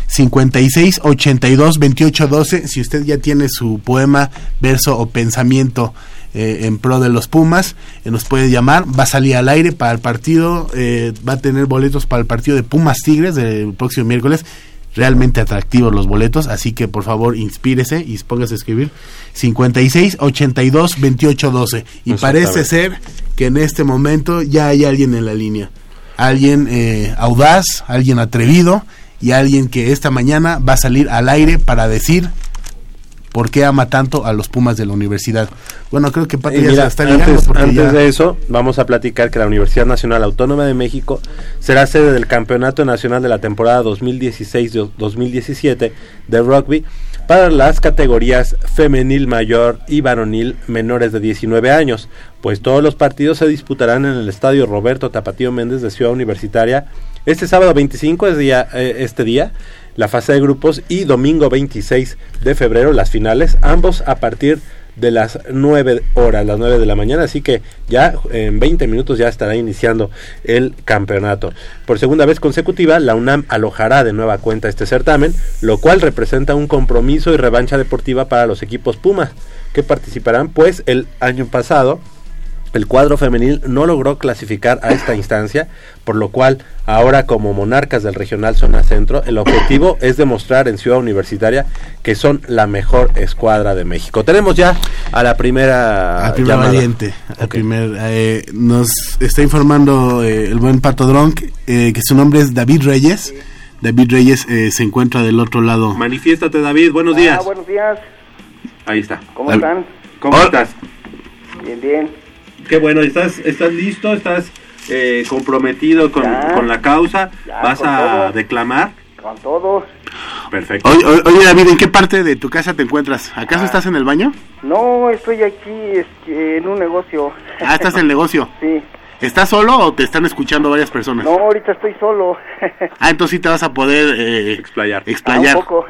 56 82 28 12, si usted ya tiene su poema, verso o pensamiento eh, en pro de los Pumas, eh, nos puede llamar, va a salir al aire para el partido, eh, va a tener boletos para el partido de Pumas Tigres del próximo miércoles. Realmente atractivos los boletos, así que por favor inspírese y póngase a escribir 56 82 28 12. Y parece ser que en este momento ya hay alguien en la línea. Alguien eh, audaz, alguien atrevido y alguien que esta mañana va a salir al aire para decir por qué ama tanto a los Pumas de la universidad. Bueno, creo que ya mira, la está antes, antes ya- de eso, vamos a platicar que la Universidad Nacional Autónoma de México será sede del Campeonato Nacional de la temporada 2016-2017 de rugby para las categorías femenil mayor y varonil menores de 19 años, pues todos los partidos se disputarán en el Estadio Roberto Tapatío Méndez de Ciudad Universitaria este sábado 25 es día, eh, este día la fase de grupos y domingo 26 de febrero las finales, ambos a partir de las 9 horas, las 9 de la mañana, así que ya en 20 minutos ya estará iniciando el campeonato. Por segunda vez consecutiva, la UNAM alojará de nueva cuenta este certamen, lo cual representa un compromiso y revancha deportiva para los equipos Pumas, que participarán pues el año pasado el cuadro femenil no logró clasificar a esta instancia, por lo cual ahora como monarcas del regional zona centro, el objetivo es demostrar en Ciudad Universitaria que son la mejor escuadra de México. Tenemos ya a la primera al primer llamada. valiente, al primer, eh, nos está informando eh, el buen Pato Dronk eh, que su nombre es David Reyes. David Reyes eh, se encuentra del otro lado. Manifiéstate David, buenos días. Ah, buenos días. Ahí está. ¿Cómo están? ¿Cómo estás? Bien, bien. Qué bueno, ¿estás, estás listo? ¿Estás eh, comprometido con, Ya. con la causa? Ya, ¿Vas a todo. declamar? Con todo. Perfecto. Oye, oye, oye, David, ¿en qué parte de tu casa te encuentras? ¿Acaso Ah. estás en el baño? No, estoy aquí este, en un negocio. Ah, estás en el negocio. Sí. ¿Estás solo o te están escuchando varias personas? No, ahorita estoy solo. Ah, entonces sí te vas a poder eh, explayar. explayar. Ah, un poco.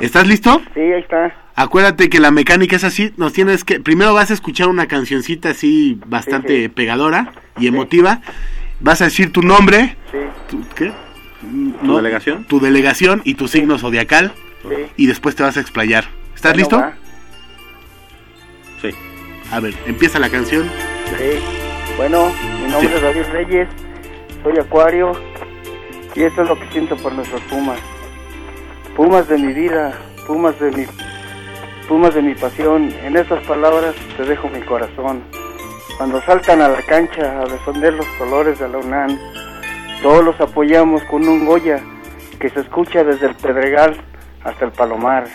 ¿Estás listo? Sí, ahí está. Acuérdate que la mecánica es así, nos tienes que primero vas a escuchar una cancioncita así bastante Sí, sí. pegadora y emotiva. Vas a decir tu nombre, Sí, tu, ¿qué? ¿Tu delegación? Tu delegación y tu signo zodiacal sí. y después te vas a explayar. ¿Estás Bueno, listo? va. Sí. A ver, empieza la canción. Sí. Bueno, mi nombre es David Reyes, soy acuario y esto es lo que siento por nuestros pumas. Pumas de mi vida, pumas de mi, pumas de mi pasión. En estas palabras te dejo mi corazón. Cuando saltan a la cancha a defender los colores de la UNAM, todos los apoyamos con un Goya que se escucha desde el Pedregal hasta el Palomar.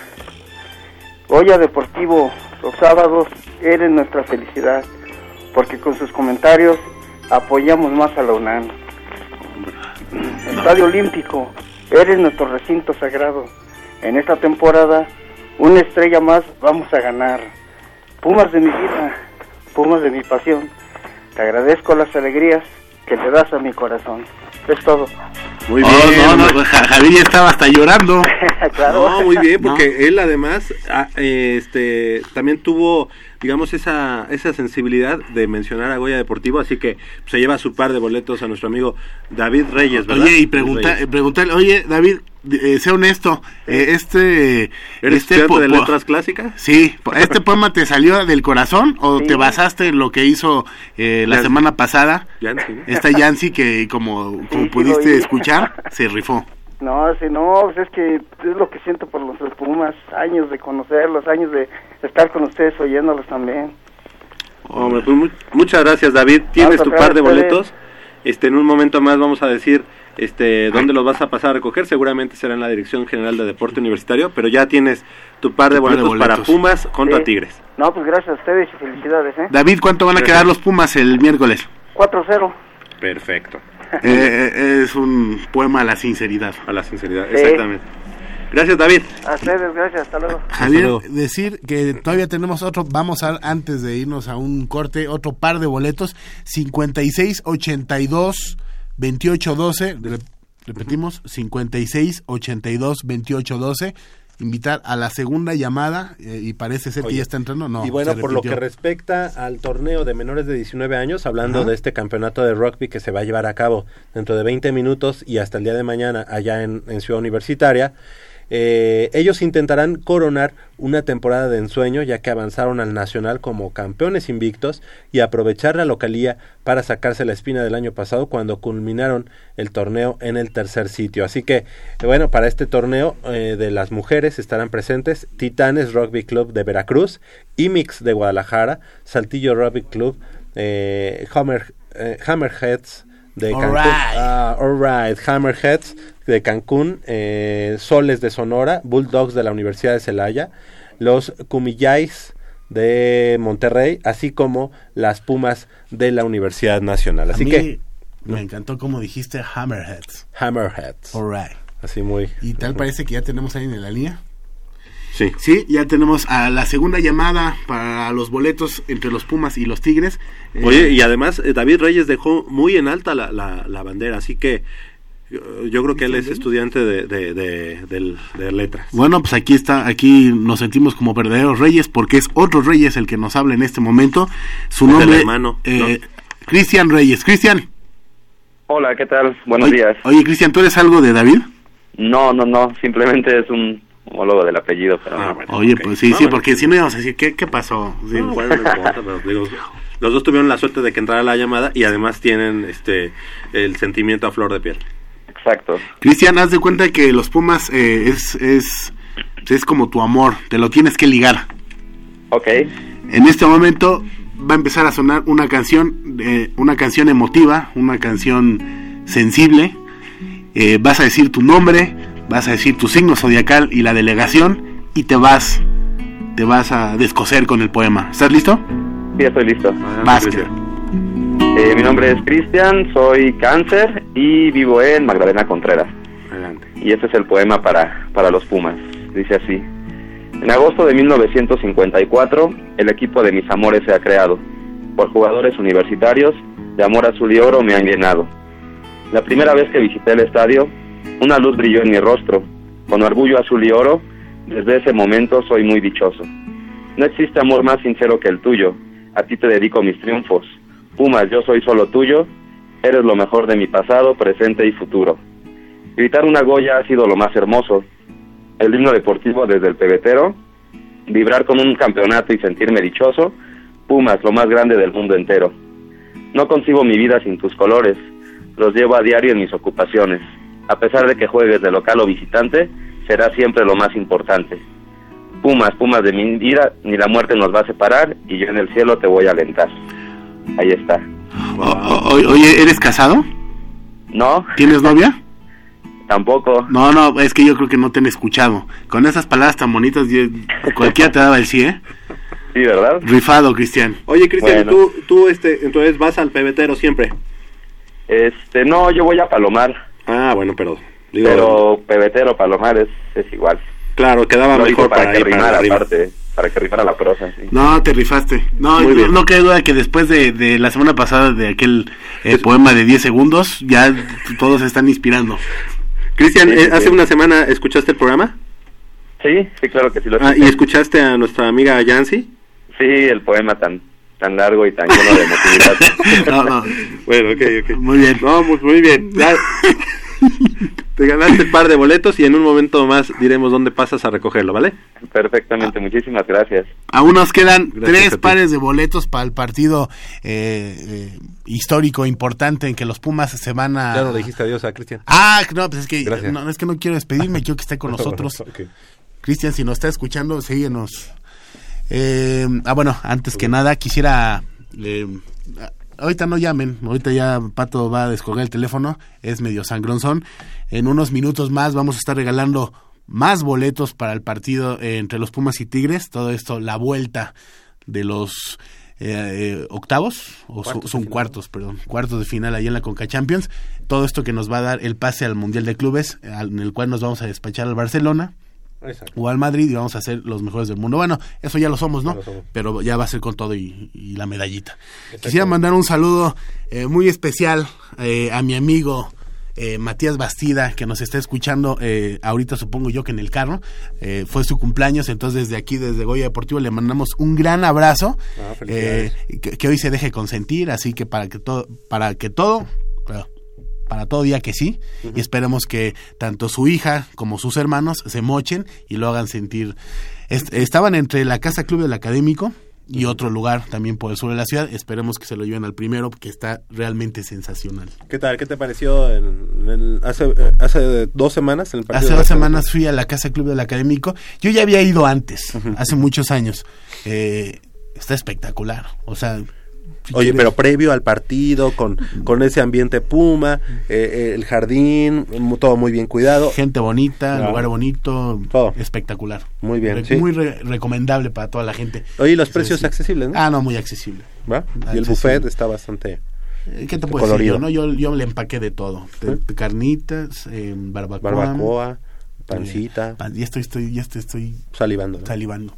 Goya Deportivo, los sábados eres nuestra felicidad, porque con sus comentarios apoyamos más a la UNAM. Estadio Olímpico, eres nuestro recinto sagrado. En esta temporada, una estrella más vamos a ganar. Pumas de mi vida, Pumas de mi pasión, te agradezco las alegrías que le das a mi corazón. Es todo. Muy Oh, bien. no, no, Javier ya estaba hasta llorando. claro. No, muy bien, porque él además ah, eh, este también tuvo, digamos, esa, esa sensibilidad de mencionar a Goya Deportivo, así que se lleva su par de boletos a nuestro amigo David Reyes, ¿verdad? Oye, y pregunta, Reyes. eh, preguntarle, oye, David, eh, sé honesto, eh, este... ¿Eres este de letras clásicas? Sí, ¿este poema te salió del corazón o Sí. te basaste en lo que hizo eh, la Yancy. semana pasada? Yancy, ¿no? Esta Yancy que como, como sí pudiste escuchar, se rifó. No, sí, no, pues es que es lo que siento por los Pumas, años de conocerlos, años de estar con ustedes oyéndolos también. Hombre, pues mu- muchas gracias, David. Tienes a tu par de boletos. Este, en un momento más vamos a decir este dónde los vas a pasar a recoger. Seguramente será en la Dirección General de Deporte Universitario, pero ya tienes tu par de Tu par de boletos, para. Pumas contra Sí. Tigres. No, pues gracias a ustedes y felicidades, ¿eh? David, ¿cuánto van a Gracias. quedar los Pumas el miércoles? 4-0. Perfecto. Eh, eh, es un poema a la sinceridad. A la sinceridad, Sí. exactamente. Gracias, David. A ustedes, gracias, hasta luego. Javier, luego. decir que todavía tenemos otro, vamos a antes de irnos a un corte, otro par de boletos, 56 82 28 12, re- repetimos, 56 82 28 12, invitar a la segunda llamada eh, y parece ser que Oye, ya está entrando, no. y bueno, por lo que respecta al torneo de menores de 19 años, hablando Ajá. de este campeonato de rugby que se va a llevar a cabo dentro de 20 minutos y hasta el día de mañana allá en, en Ciudad Universitaria, eh, ellos intentarán coronar una temporada de ensueño ya que avanzaron al nacional como campeones invictos y aprovechar la localía para sacarse la espina del año pasado cuando culminaron el torneo en el tercer sitio. Así que, bueno, para este torneo eh, de las mujeres estarán presentes Titanes Rugby Club de Veracruz, IMIX de Guadalajara, Saltillo Rugby Club, eh, Hammer- eh, Hammerheads de Cancún. Alright. Ah, alright. Hammerheads de Cancún, eh, Soles de Sonora, Bulldogs de la Universidad de Celaya, los Cumillais de Monterrey, así como las Pumas de la Universidad Nacional. Así que me encantó como dijiste Hammerheads. Hammerheads. Alright. Así muy. ¿Y tal parece que ya tenemos a alguien en la línea? Sí. Sí, ya tenemos a la segunda llamada para los boletos entre los Pumas y los Tigres. Eh, Oye, y además eh, David Reyes dejó muy en alta la, la, la bandera, así que eh, yo creo que él es estudiante de, de, de, del- de letras. Bueno, pues aquí está, aquí nos sentimos como verdaderos reyes porque es otro Reyes el que nos habla en este momento. Su Es nombre, hermano, eh, Cristian Reyes. Cristian. Hola, ¿qué tal? Buenos Oye- días. Oye, Cristian, ¿tú eres algo de David? No, no, no, simplemente es un homólogo del apellido, pero no. Oye, pues sí, Ah, sí, bueno. porque si no íbamos a decir, ¿qué, qué pasó? Sí. No, bueno, no importa, pero digo, los dos tuvieron la suerte de que entrara la llamada y además tienen este el sentimiento a flor de piel. Exacto. Cristian, haz de cuenta que los Pumas eh, es, es, es como tu amor, te lo tienes que ligar. Ok, En este momento va a empezar a sonar una canción, eh, una canción emotiva, una canción sensible. Eh, vas a decir tu nombre, vas a decir tu signo zodiacal y la delegación y te vas, te vas a descoser con el poema. ¿Estás listo? sí, estoy listo. Vas. Eh, mi nombre es Cristian, soy cáncer y vivo en Magdalena Contreras. Adelante. Y este es el poema para, para los Pumas. Dice así. En agosto de 1954, el equipo de mis amores se ha creado. Por jugadores universitarios, de amor azul y oro me han llenado. La primera vez que visité el estadio, una luz brilló en mi rostro. Con orgullo azul y oro, desde ese momento soy muy dichoso. No existe amor más sincero que el tuyo. A ti te dedico mis triunfos. Pumas, yo soy solo tuyo. Eres lo mejor de mi pasado, presente y futuro. Gritar una Goya ha sido lo más hermoso. El himno deportivo desde el pebetero. Vibrar con un campeonato y sentirme dichoso. Pumas, lo más grande del mundo entero. No concibo mi vida sin tus colores. Los llevo a diario en mis ocupaciones. A pesar de que juegues de local o visitante, será siempre lo más importante. Pumas, Pumas de mi vida, ni la muerte nos va a separar y yo en el cielo te voy a alentar. Ahí está. O- o- oye, ¿eres casado? ¿No? ¿Tienes novia? Tampoco. No, no, es que yo creo que no te han escuchado. Con esas palabras tan bonitas, yo- cualquiera te daba el sí, ¿eh? Sí, ¿verdad? Rifado, Cristian. Oye, Cristian, Bueno. tú, tú este, entonces vas al pebetero siempre. Este, no, yo voy a Palomar. Ah, bueno, pero digo, Pero pebetero, Palomar es, es igual. claro, quedaba Lo mejor para, para, que rimara, arriba. aparte, para que rimara la prosa, sí. No, te rifaste. No, Muy no, bien. no queda duda que después de, de la semana pasada de aquel eh, poema de 10 segundos, ya todos se están inspirando. Cristian, Sí, eh, sí, hace sí. una semana escuchaste el programa Sí, sí, claro que sí lo Ah, y escuché. escuchaste a nuestra amiga Yancy. Sí, el poema tan tan largo y tan lleno de emotividad. No, no. Bueno, ok, ok. Muy bien. No, pues muy bien. Ya- te ganaste el par de boletos y en un momento más diremos dónde pasas a recogerlo, ¿vale? Perfectamente, muchísimas gracias. Aún nos quedan Gracias tres pares de boletos para el partido eh, eh, histórico importante en que los Pumas se van a... Ya no le dijiste adiós a Cristian. Ah, no, pues es que no, es que no quiero despedirme, quiero que esté con nosotros. Cristian, si nos está escuchando, síguenos. Eh, ah, bueno, antes que nada, quisiera... eh, ahorita no llamen, ahorita ya Pato va a descolgar el teléfono, es medio sangronzón. En unos minutos más vamos a estar regalando más boletos para el partido entre los Pumas y Tigres. Todo esto, la vuelta de los eh, eh, octavos, o son, son cuartos, perdón, cuartos de final ahí en la Conca Champions. Todo esto que nos va a dar el pase al Mundial de Clubes, en el cual nos vamos a despachar al Barcelona Exacto. o al Madrid y vamos a ser los mejores del mundo. Bueno, eso ya lo somos, ¿no? Ya lo somos. Pero ya va a ser con todo y, y la medallita. Quisiera mandar un saludo eh, muy especial eh, a mi amigo eh, Matías Bastida, que nos está escuchando eh, ahorita, supongo yo que en el carro. Eh, fue su cumpleaños, entonces desde aquí, desde Goya Deportivo, le mandamos un gran abrazo. Ah, que, que hoy se deje consentir, así que para que todo, para que todo, para todo día que sí, y esperemos que tanto su hija como sus hermanos se mochen y lo hagan sentir. Est- estaban entre la Casa Club del Académico y otro lugar también por el sur de la ciudad. Esperemos que se lo lleven al primero porque está realmente sensacional. ¿Qué tal? ¿Qué te pareció en, en- hace, eh, hace dos semanas? En el partido Hace dos semanas fui a la Casa Club del Académico. Yo ya había ido antes, hace muchos años. Eh, está espectacular. O sea, Oye, pero previo al partido, con, con ese ambiente puma, eh, eh, el jardín, todo muy bien cuidado. Gente bonita, Claro. lugar bonito, Todo. espectacular. Muy bien, Re- sí. Muy re- recomendable para toda la gente. Oye, y los precios accesibles, ¿no? Ah, no, muy accesible. ¿Va? Y el buffet está bastante Eh, ¿Qué te puedo decir colorido. yo, no? Yo, yo le empaqué de todo. De carnitas, eh, barbacoa. Barbacoa, eh, pancita, pan- ya estoy, estoy, ya estoy, estoy salivando. ¿no? salivando.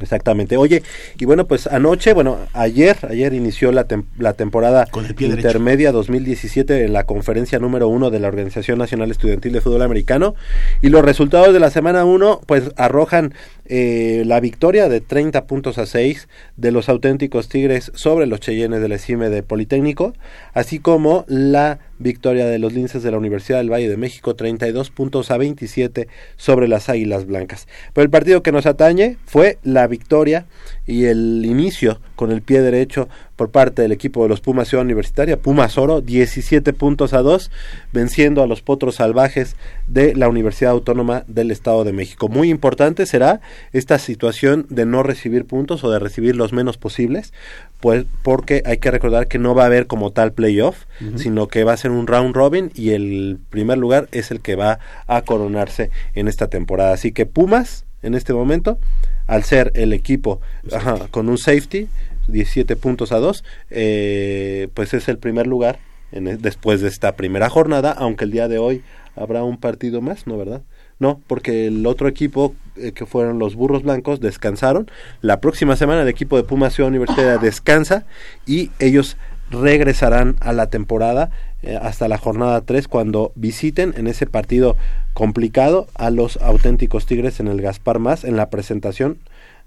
Exactamente. Oye, y bueno, pues anoche, bueno, ayer, ayer inició la, tem- la temporada Con el pie derecho. intermedia 2017 en la conferencia número uno de la Organización Nacional Estudiantil de Fútbol Americano y los resultados de la semana 1 pues arrojan eh, la victoria de 30 puntos a 6 de los auténticos Tigres sobre los Cheyennes del ESIME de Politécnico, así como la victoria de los Linces de la Universidad del Valle de México 32 puntos a 27 sobre las Águilas Blancas. Pero el partido que nos atañe fue la victoria y el inicio con el pie derecho por parte del equipo de los Pumas Ciudad Universitaria, Pumas Oro, 17 puntos a 2, venciendo a los Potros Salvajes de la Universidad Autónoma del Estado de México. Muy importante será esta situación de no recibir puntos o de recibir los menos posibles, pues porque hay que recordar que no va a haber como tal playoff, sino que va a ser un round robin y el primer lugar es el que va a coronarse en esta temporada. Así que Pumas, en este momento, al ser el equipo ajá, con un safety, 17 puntos a 2, eh, pues es el primer lugar en e- después de esta primera jornada, aunque el día de hoy habrá un partido más, ¿no verdad? No, porque el otro equipo eh, que fueron los Burros Blancos descansaron. La próxima semana el equipo de Pumas Ciudad Universitaria descansa y ellos regresarán a la temporada eh, hasta la jornada 3 cuando visiten en ese partido complicado a los auténticos Tigres en el Gaspar Más en la presentación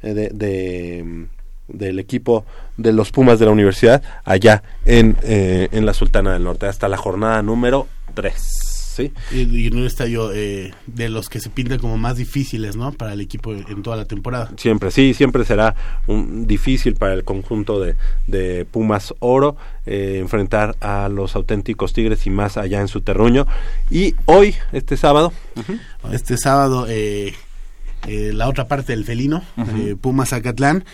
eh, de, mm, del equipo de los Pumas de la universidad allá en, eh, en la Sultana del Norte hasta la jornada número 3. ¿Sí? Y, en un estadio eh, de los que se pintan como más difíciles, ¿no? Para el equipo en toda la temporada. Siempre, sí, siempre será un, difícil para el conjunto de, de Pumas Oro eh, enfrentar a los auténticos Tigres y más allá en su terruño. Y hoy, este sábado, Este sábado, eh, eh, la otra parte del felino, eh, Pumas Zacatlán.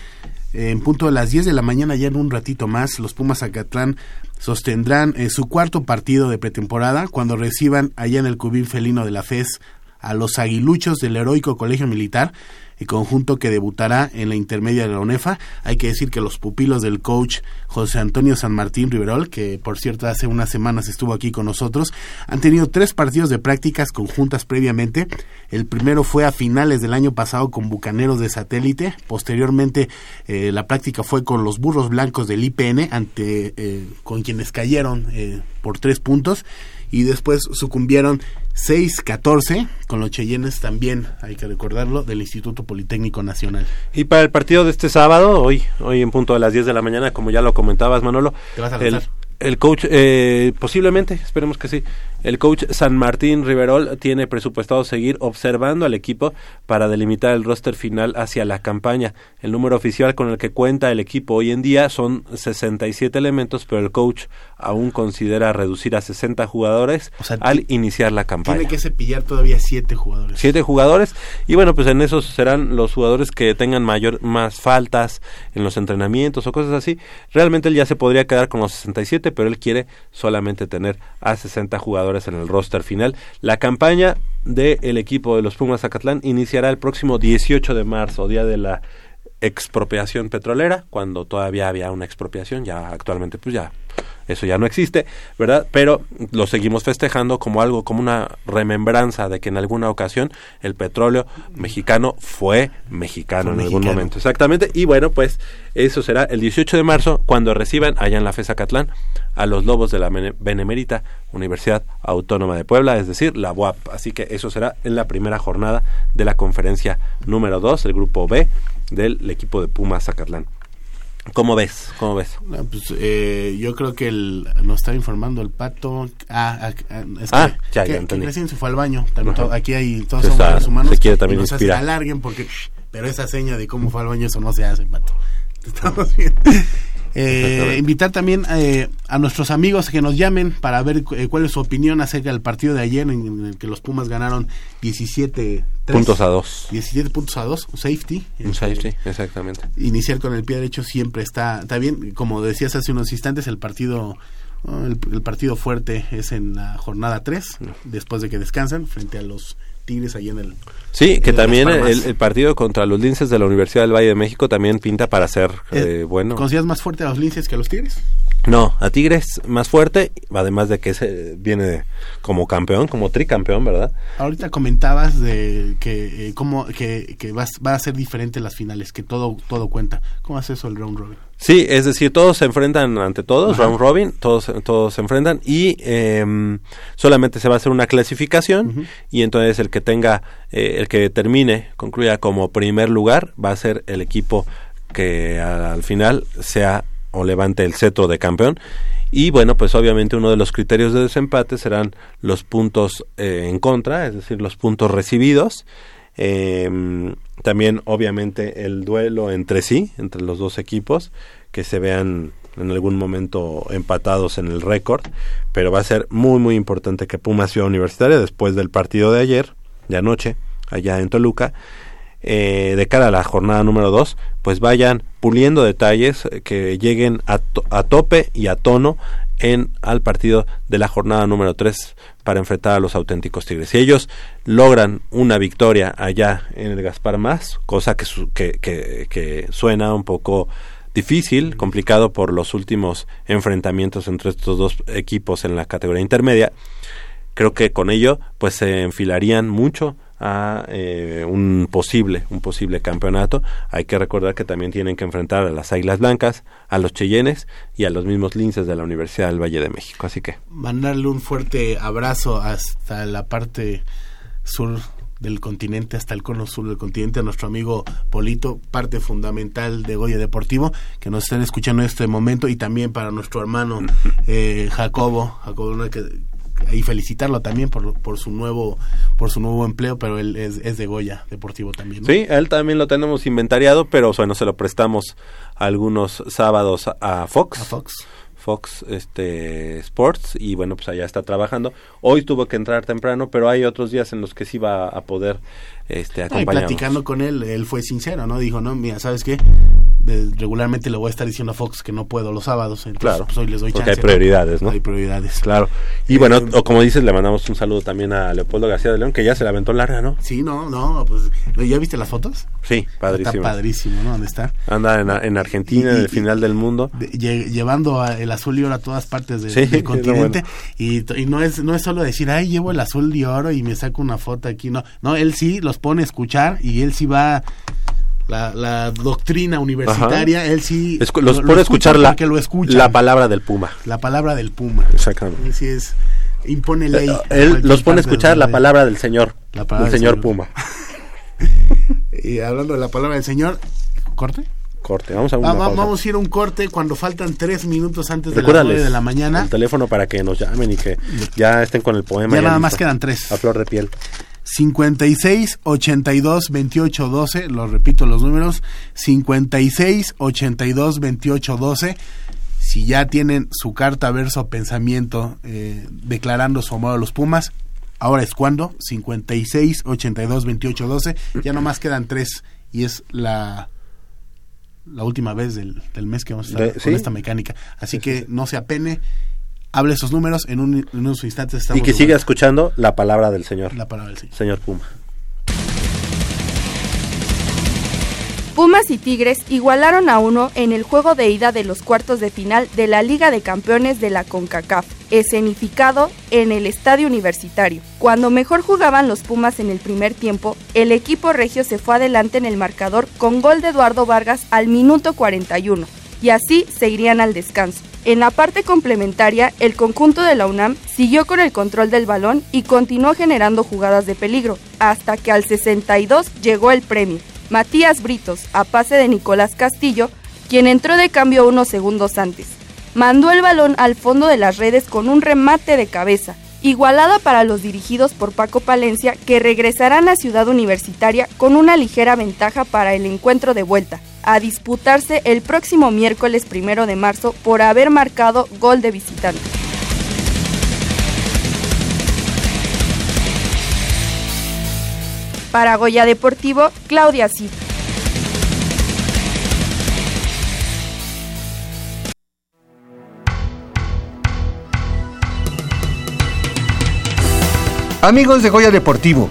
eh, en punto de las 10 de la mañana, ya en un ratito más, los Pumas Zacatlán sostendrán eh, su cuarto partido de pretemporada cuando reciban allá en el Cubín Felino de la FES a los aguiluchos del Heroico Colegio Militar, el conjunto que debutará en la intermedia de la UNEFA. Hay que decir que los pupilos del coach José Antonio San Martín Riverol, que por cierto hace unas semanas estuvo aquí con nosotros, han tenido tres partidos de prácticas conjuntas previamente. El primero fue a finales del año pasado con Bucaneros de Satélite. Posteriormente eh, la práctica fue con los Burros Blancos del IPN, ante eh, con quienes cayeron eh, por tres puntos y después sucumbieron 6-14 con los Cheyennes también, hay que recordarlo, del Instituto Politécnico Nacional. Y para el partido de este sábado, hoy, hoy en punto de las 10 de la mañana, como ya lo comentabas, Manolo, ¿Te vas a el, el coach, eh, posiblemente, esperemos que sí, el coach San Martín Riverol tiene presupuestado seguir observando al equipo para delimitar el roster final hacia la campaña. El número oficial con el que cuenta el equipo hoy en día son 67 elementos, pero el coach aún considera reducir a 60 jugadores al iniciar la campaña. Tiene que cepillar todavía siete jugadores. siete jugadores y bueno pues en esos serán los jugadores que tengan mayor más faltas en los entrenamientos o cosas así realmente él ya se podría quedar con los 67 pero él quiere solamente tener a 60 jugadores en el roster final. La campaña del equipo de los Pumas Zacatlán iniciará el próximo 18 de marzo día de la expropiación petrolera cuando todavía había una expropiación ya actualmente pues ya eso ya no existe, ¿verdad? Pero lo seguimos festejando como algo, como una remembranza de que en alguna ocasión el petróleo mexicano fue mexicano Fue en algún momento. Exactamente. Y bueno, pues eso será el 18 de marzo cuando reciban allá en la FESA Catlán a los Lobos de la Bene- Benemérita Universidad Autónoma de Puebla, es decir, la UAP. Así que eso será en la primera jornada de la conferencia número 2, el grupo B del equipo de Pumas Zacatlán. ¿Cómo ves? ¿Cómo ves? No, pues, eh, yo creo que el, nos está informando el pato. Ah, ah, ah, es Ah, que, ya, que- ya que entendí. recién se fue al baño. También Ajá. to- aquí hay todos Se está- seres humanos. se quiere también y inspirar. alarguen porque, pero esa seña de cómo fue al baño, eso no se hace, pato. Te estamos viendo. Eh, invitar también eh, a nuestros amigos que nos llamen para ver eh, cuál es su opinión acerca del partido de ayer en, en el que los Pumas ganaron 17 Puntos a dos. 17 puntos a 2, un safety. Un safety, exactamente. Iniciar con el pie derecho siempre está, está bien. Como decías hace unos instantes, el partido el, el partido fuerte es en la jornada 3, después de que descansan, frente a los Tigres ahí en el... Sí, que también el, el partido contra los linces de la Universidad del Valle de México también pinta para ser Eh, eh, bueno. ¿Consideras más fuerte a los linces que a los Tigres? No, a Tigres más fuerte, además de que ese viene como campeón, como tricampeón, ¿verdad? Ahorita comentabas de que eh, cómo que, que vas- va a ser diferente las finales, que todo todo cuenta. ¿Cómo hace eso el round robin? Sí, es decir, todos se enfrentan ante todos, Ajá. round robin, todos, todos se enfrentan y em, solamente se va a hacer una clasificación y entonces el que tenga, eh, el que termine, concluya como primer lugar, va a ser el equipo que al final sea o levante el cetro de campeón. Y bueno, pues obviamente uno de los criterios de desempate serán los puntos eh, en contra, es decir, los puntos recibidos. Em, también obviamente el duelo entre sí, entre los dos equipos, que se vean en algún momento empatados en el récord, pero va a ser muy muy importante que Pumas Ciudad Universitaria, después del partido de ayer, de anoche, allá en Toluca, eh, de cara a la jornada número 2, pues vayan puliendo detalles eh, que lleguen a, to- a tope y a tono en al partido de la jornada número 3 para enfrentar a los auténticos Tigres. Si ellos logran una victoria allá en el Gaspar Más, cosa que, su- que, que- que suena un poco difícil, complicado por los últimos enfrentamientos entre estos dos equipos en la categoría intermedia, creo que con ello pues se enfilarían mucho a eh, un posible un posible campeonato. Hay que recordar que también tienen que enfrentar a las Águilas Blancas a los Cheyennes y a los mismos linces de la Universidad del Valle de México. Así que Mandarle un fuerte abrazo hasta la parte sur del continente, hasta el cono sur del continente, a nuestro amigo Polito, parte fundamental de Goya Deportivo, que nos están escuchando en este momento, y también para nuestro hermano eh, Jacobo, Jacobo que y felicitarlo también por, por su nuevo por su nuevo empleo, pero él es, es de Goya Deportivo también. ¿no? sí él también lo tenemos inventariado pero bueno se lo prestamos algunos sábados a, Fox A Fox. Fox este Sports y bueno pues allá está trabajando hoy tuvo que entrar temprano pero hay otros días en los que sí va a poder este No, y acompañarnos platicando con él, él fue sincero, ¿no? Dijo, no, mira, ¿sabes qué? De- regularmente le voy a estar diciendo a Fox que no puedo los sábados, entonces Claro, pues hoy les doy porque chance. hay prioridades, ¿no? Hay prioridades. Claro. Y Eh, bueno, o como dices, le mandamos un saludo también a Leopoldo García de León, que ya se la aventó larga, ¿no? Sí, no, no, pues, ¿ya viste las fotos? Sí, padrísimo. Está padrísimo, ¿no? ¿Dónde está? Anda en, en Argentina, Y- en el final del mundo. De- llevando a- el azul y oro a todas partes de- Sí, es del continente bueno. y, t- y no es no es solo decir ay llevo el azul y oro y me saco una foto aquí no no él sí los pone a escuchar y él sí va la, la doctrina universitaria Ajá. él sí Escu- lo- los lo pone a escucha escuchar la, lo la palabra del Puma. la palabra del puma Exactamente. él sí es impone ley Eh, Él los pone a escuchar la palabra del Señor. La palabra del del Señor Señor. Puma. y hablando de la palabra del señor corte Corte, vamos a una vamos a ir a un corte cuando faltan tres minutos antes de las Recuérdales nueve de la mañana el teléfono para que nos llamen y que ya estén con el poema. Ya nada listo. más quedan tres. A flor de piel. 56 82 28 12, los repito los números, 56 82 28 12. Si ya tienen su carta verso pensamiento eh, declarando su amor a los Pumas, ahora es cuando, 56 82 28 12, ya nomás quedan tres y es la la última vez del, del mes que vamos a estar De- con sí. esta mecánica. Así que no se apene, hable esos números, en, un, en unos instantes estamos Y que siga escuchando la palabra del Señor. La palabra del Señor. Señor Puma. Pumas y Tigres igualaron a uno en el juego de ida de los cuartos de final de la Liga de Campeones de la CONCACAF, escenificado en el Estadio Universitario. Cuando mejor jugaban los Pumas en el primer tiempo, el equipo regio se fue adelante en el marcador con gol de Eduardo Vargas al minuto 41, y así seguirían al descanso. En la parte complementaria, el conjunto de la UNAM siguió con el control del balón y continuó generando jugadas de peligro, hasta que al 62 llegó el premio. Matías Britos, a pase de Nicolás Castillo, quien entró de cambio unos segundos antes. Mandó el balón al fondo de las redes con un remate de cabeza, igualada para los dirigidos por Paco Palencia, que regresarán a Ciudad Universitaria con una ligera ventaja para el encuentro de vuelta. A disputarse el próximo miércoles primero de marzo por haber marcado gol de visitante. Para Goya Deportivo, Claudia Cid. Amigos de Goya Deportivo,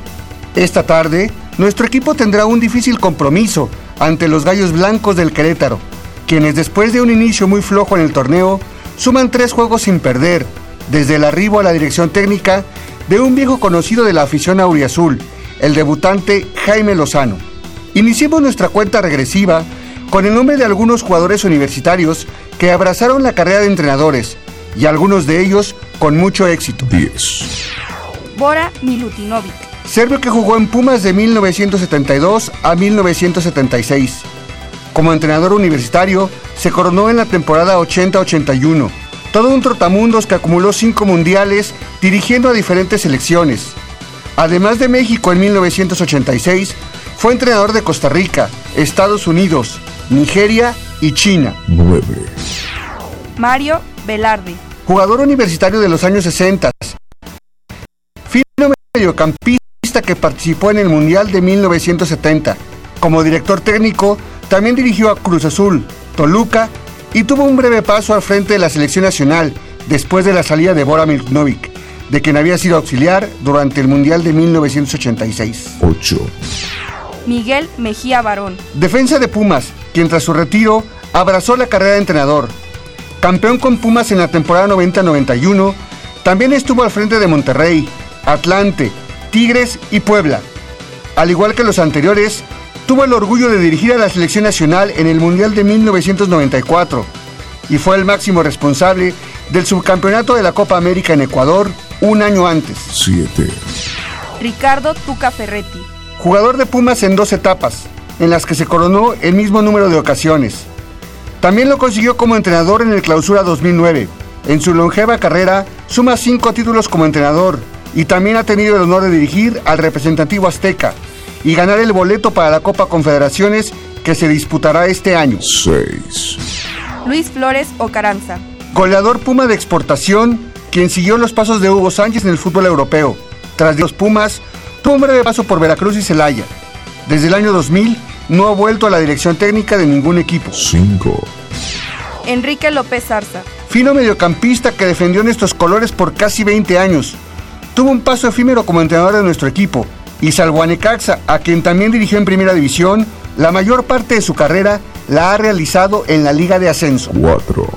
esta tarde nuestro equipo tendrá un difícil compromiso ante los Gallos Blancos del Querétaro, quienes después de un inicio muy flojo en el torneo, suman tres juegos sin perder, desde el arribo a la dirección técnica de un viejo conocido de la afición auriazul, el debutante Jaime Lozano. Iniciemos nuestra cuenta regresiva con el nombre de algunos jugadores universitarios que abrazaron la carrera de entrenadores, y algunos de ellos con mucho éxito. Bora Milutinovic. Serbio que jugó en Pumas de 1972 a 1976. Como entrenador universitario, se coronó en la temporada 80-81. Todo un trotamundos que acumuló cinco mundiales dirigiendo a diferentes selecciones. Además de México en 1986, fue entrenador de Costa Rica, Estados Unidos, Nigeria y China. Mario Velarde. Jugador universitario de los años 60. Fino mediocampista que participó en el Mundial de 1970. Como director técnico, también dirigió a Cruz Azul, Toluca y tuvo un breve paso al frente de la selección nacional después de la salida de Bora Milutinovic, de quien había sido auxiliar durante el Mundial de 1986. 8. Miguel Mejía Barón. Defensa de Pumas, quien tras su retiro abrazó la carrera de entrenador. Campeón con Pumas en la temporada 90-91, también estuvo al frente de Monterrey, Atlante, Tigres y Puebla. Al igual que los anteriores, tuvo el orgullo de dirigir a la selección nacional en el Mundial de 1994 y fue el máximo responsable del subcampeonato de la Copa América en Ecuador un año antes. 7. Ricardo Tuca Ferretti. Jugador de Pumas en dos etapas, en las que se coronó el mismo número de ocasiones. También lo consiguió como entrenador en el Clausura 2009. En su longeva carrera suma cinco títulos como entrenador y también ha tenido el honor de dirigir al representativo azteca y ganar el boleto para la Copa Confederaciones que se disputará este año. 6. Luis Flores Ocaranza. Goleador Puma de exportación, quien siguió los pasos de Hugo Sánchez en el fútbol europeo. Tras los Pumas, tuvo un breve paso por Veracruz y Celaya. Desde el año 2000 no ha vuelto a la dirección técnica de ningún equipo. 5. Enrique López Zarza. Fino mediocampista que defendió nuestros colores por casi 20 años. Tuvo un paso efímero como entrenador de nuestro equipo y salvo a Necaxa, a quien también dirigió en Primera División, la mayor parte de su carrera la ha realizado en la Liga de Ascenso. 4.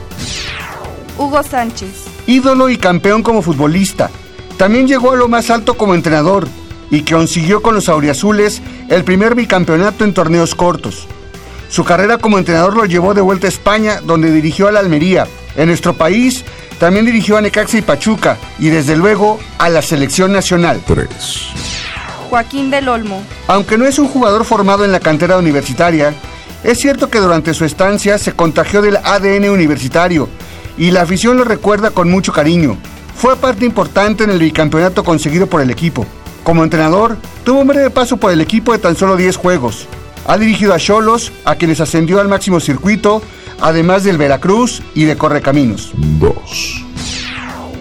Hugo Sánchez. Ídolo y campeón como futbolista. También llegó a lo más alto como entrenador y que consiguió con los auriazules el primer bicampeonato en torneos cortos. Su carrera como entrenador lo llevó de vuelta a España, donde dirigió a la Almería. En nuestro país también dirigió a Necaxa y Pachuca y desde luego a la selección nacional. 3. Joaquín del Olmo. Aunque no es un jugador formado en la cantera universitaria, es cierto que durante su estancia se contagió del ADN universitario y la afición lo recuerda con mucho cariño. Fue parte importante en el bicampeonato conseguido por el equipo. Como entrenador, tuvo un breve paso por el equipo de tan solo 10 juegos. Ha dirigido a Cholos, a quienes ascendió al máximo circuito, además del Veracruz y de Correcaminos. 2.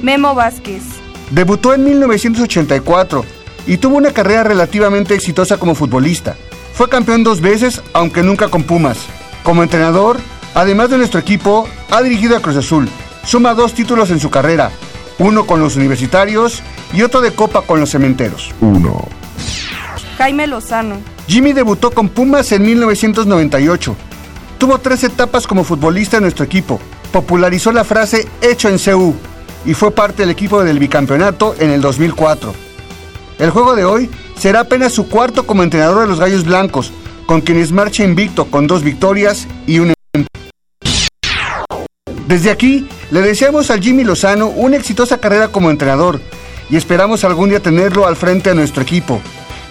Memo Vázquez. Debutó en 1984 y tuvo una carrera relativamente exitosa como futbolista. Fue campeón dos veces, aunque nunca con Pumas. Como entrenador, además de nuestro equipo, ha dirigido a Cruz Azul. Suma dos títulos en su carrera, uno con los universitarios y otro de Copa con los cementeros. 1. Jaime Lozano. Jimmy debutó con Pumas en 1998. Tuvo tres etapas como futbolista en nuestro equipo. Popularizó la frase hecho en CU y fue parte del equipo del bicampeonato en el 2004. El juego de hoy será apenas su cuarto como entrenador de los Gallos Blancos, con quienes marcha invicto con dos victorias y un Desde aquí, le deseamos al Jimmy Lozano una exitosa carrera como entrenador y esperamos algún día tenerlo al frente de nuestro equipo.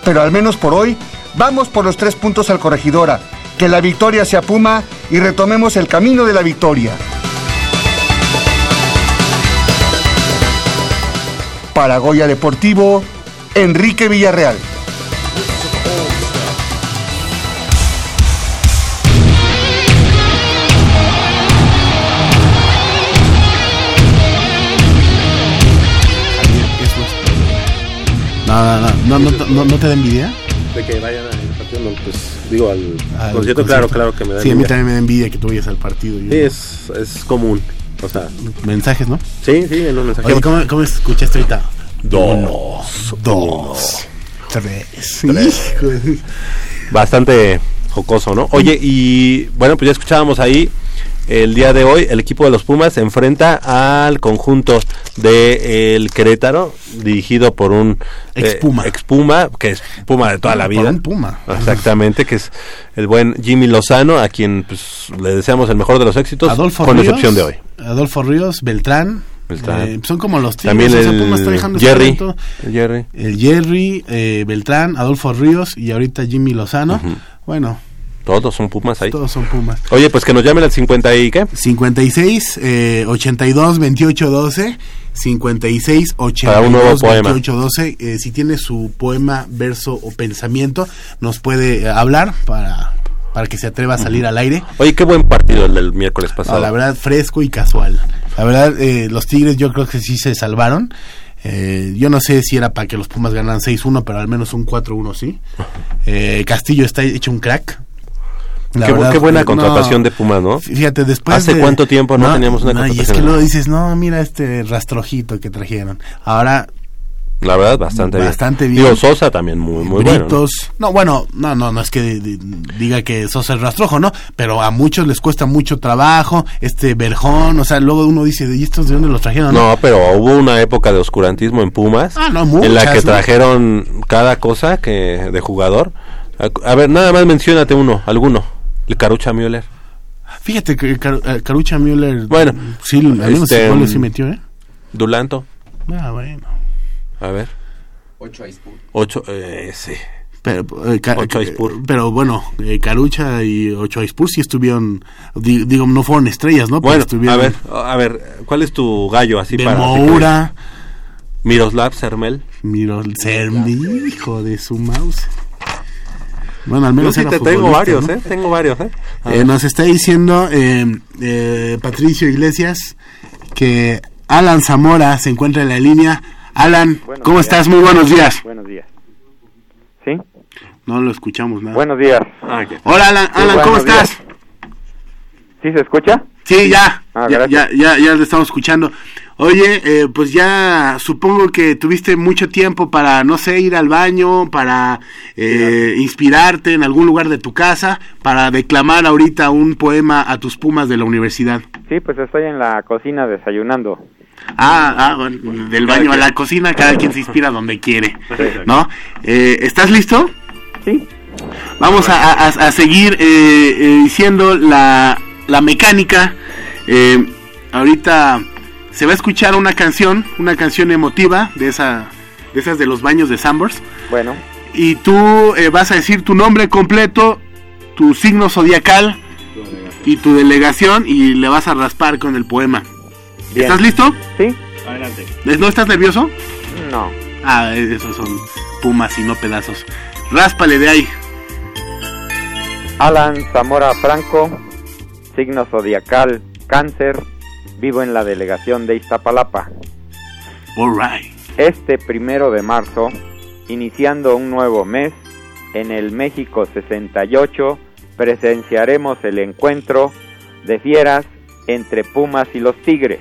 Pero al menos por hoy, vamos por los tres puntos al corregidora que la victoria sea Puma y retomemos el camino de la victoria. Paragoya Deportivo, Enrique Villarreal. No, no, no, no, no te da envidia. De que vayan a partido, no, pues digo al, Al concierto, claro, claro que me da Sí, a mí envidia. también me da envidia que tú vayas al partido. yo Sí, no. es, es común. O sea, Mensajes, ¿no? sí, sí, en un mensaje. Oye, ¿cómo, cómo escuchaste ahorita? Dos. Dos. Tres. Tres. Hijo de- Bastante jocoso, ¿no? Oye, y bueno, pues ya escuchábamos ahí. El día de hoy el equipo de los Pumas se enfrenta al conjunto de el Querétaro, dirigido por un Ex eh, Puma. ex Puma, que es Puma de toda la Por vida. un Puma. Exactamente, que es el buen Jimmy Lozano, a quien pues, le deseamos el mejor de los éxitos, Adolfo con Ríos, excepción de hoy. Adolfo Ríos, Beltrán. Eh, son como los tigres, También o sea, el está dejando Jerry. El Jerry. El Jerry, eh, Beltrán, Adolfo Ríos y ahorita Jimmy Lozano. Bueno, Todos son Pumas ahí. todos son Pumas. Oye, pues que nos llamen al 50 y qué? 56 eh, 82 28 12 56 Para un nuevo 82 poema. 28 12 eh, si tiene su poema, verso o pensamiento nos puede eh, hablar para para que se atreva a salir al aire. Oye, qué buen partido el del miércoles No, pasado. la verdad, fresco y casual. La verdad, eh, los Tigres yo creo que sí se salvaron. Eh, yo no sé si era para que los Pumas ganaran 6-1, pero al menos un 4-1 sí. Eh, Castillo está hecho un crack. Qué, bu- verdad, qué buena no, contratación de Pumas, ¿no? Fíjate, después ¿Hace de- cuánto tiempo no, teníamos una no, Y es contratación? que luego dices, no, mira este rastrojito que trajeron. Ahora, La verdad, bastante, Bastante bien. bien. Digo, Sosa también muy, muy bueno. ¿no? Britos. ¿no? bueno, no, no, no es que di- di- diga que Sosa es rastrojo, ¿no? Pero a muchos les cuesta mucho trabajo, este Berjón, o sea, luego uno dice, ¿y estos de dónde los trajeron? No, pero hubo una época de oscurantismo en Pumas. Ah, no, en la muchas, que trajeron cada cosa que de jugador. A, a ver, nada más menciónate uno, alguno. El Carucha Müller. Fíjate que Car- Carucha Müller, Bueno, sí, al menos este, goles sí metió, ¿eh? Dulanto. Ah, bueno. A ver. Ocho a Ispur. Ocho, eh, sí. Pero, eh, Ochoa eh, pero bueno, eh, Carucha y Ochoa Ispur sí estuvieron, di- digo, no fueron estrellas, ¿no? Bueno, estuvieron a ver, a ver, ¿cuál es tu gallo así de para Moura, Miroslav Sermel. Miro, Sermi, hijo de su mouse. Bueno, al Yo menos sí era te tengo varios, ¿no? ¿eh? Tengo varios, ¿eh? Eh, nos está diciendo eh, eh, Patricio Iglesias que Alan Zamora se encuentra en la línea. Alan, Buenos ¿cómo días. estás? Muy buenos días. Buenos días. ¿Sí? No lo escuchamos nada. Buenos días. Hola, Alan, Sí, Alan ¿cómo días. estás? ¿Sí se escucha? Sí, ya, Ah, ya, ya, ya, ya lo estamos escuchando. Oye, eh, pues ya supongo que tuviste mucho tiempo para, no sé, ir al baño, para eh, inspirarte en algún lugar de tu casa, para declamar ahorita un poema a tus pumas de la universidad. Sí, pues estoy en la cocina desayunando. Ah, ah, bueno, del baño a la cocina, cada quien se inspira donde quiere, ¿no? Eh, ¿Estás listo? Sí. Vamos a, a- a seguir eh, eh, diciendo la, la mecánica. Eh, ahorita se va a escuchar una canción, una canción emotiva de esa, de esas de los baños de Sambors. Bueno, Y tú eh, vas a decir tu nombre completo, tu signo zodiacal y tu delegación y le vas a raspar con el poema. Bien. ¿Estás listo? Sí. Adelante. ¿No estás nervioso? no. Ah, esos son pumas y no pedazos. Ráspale de ahí. Alan Zamora Franco, signo zodiacal cáncer, vivo en la delegación de Iztapalapa. Este primero de marzo, iniciando un nuevo mes, en el México 68 presenciaremos el encuentro de fieras entre Pumas y los Tigres,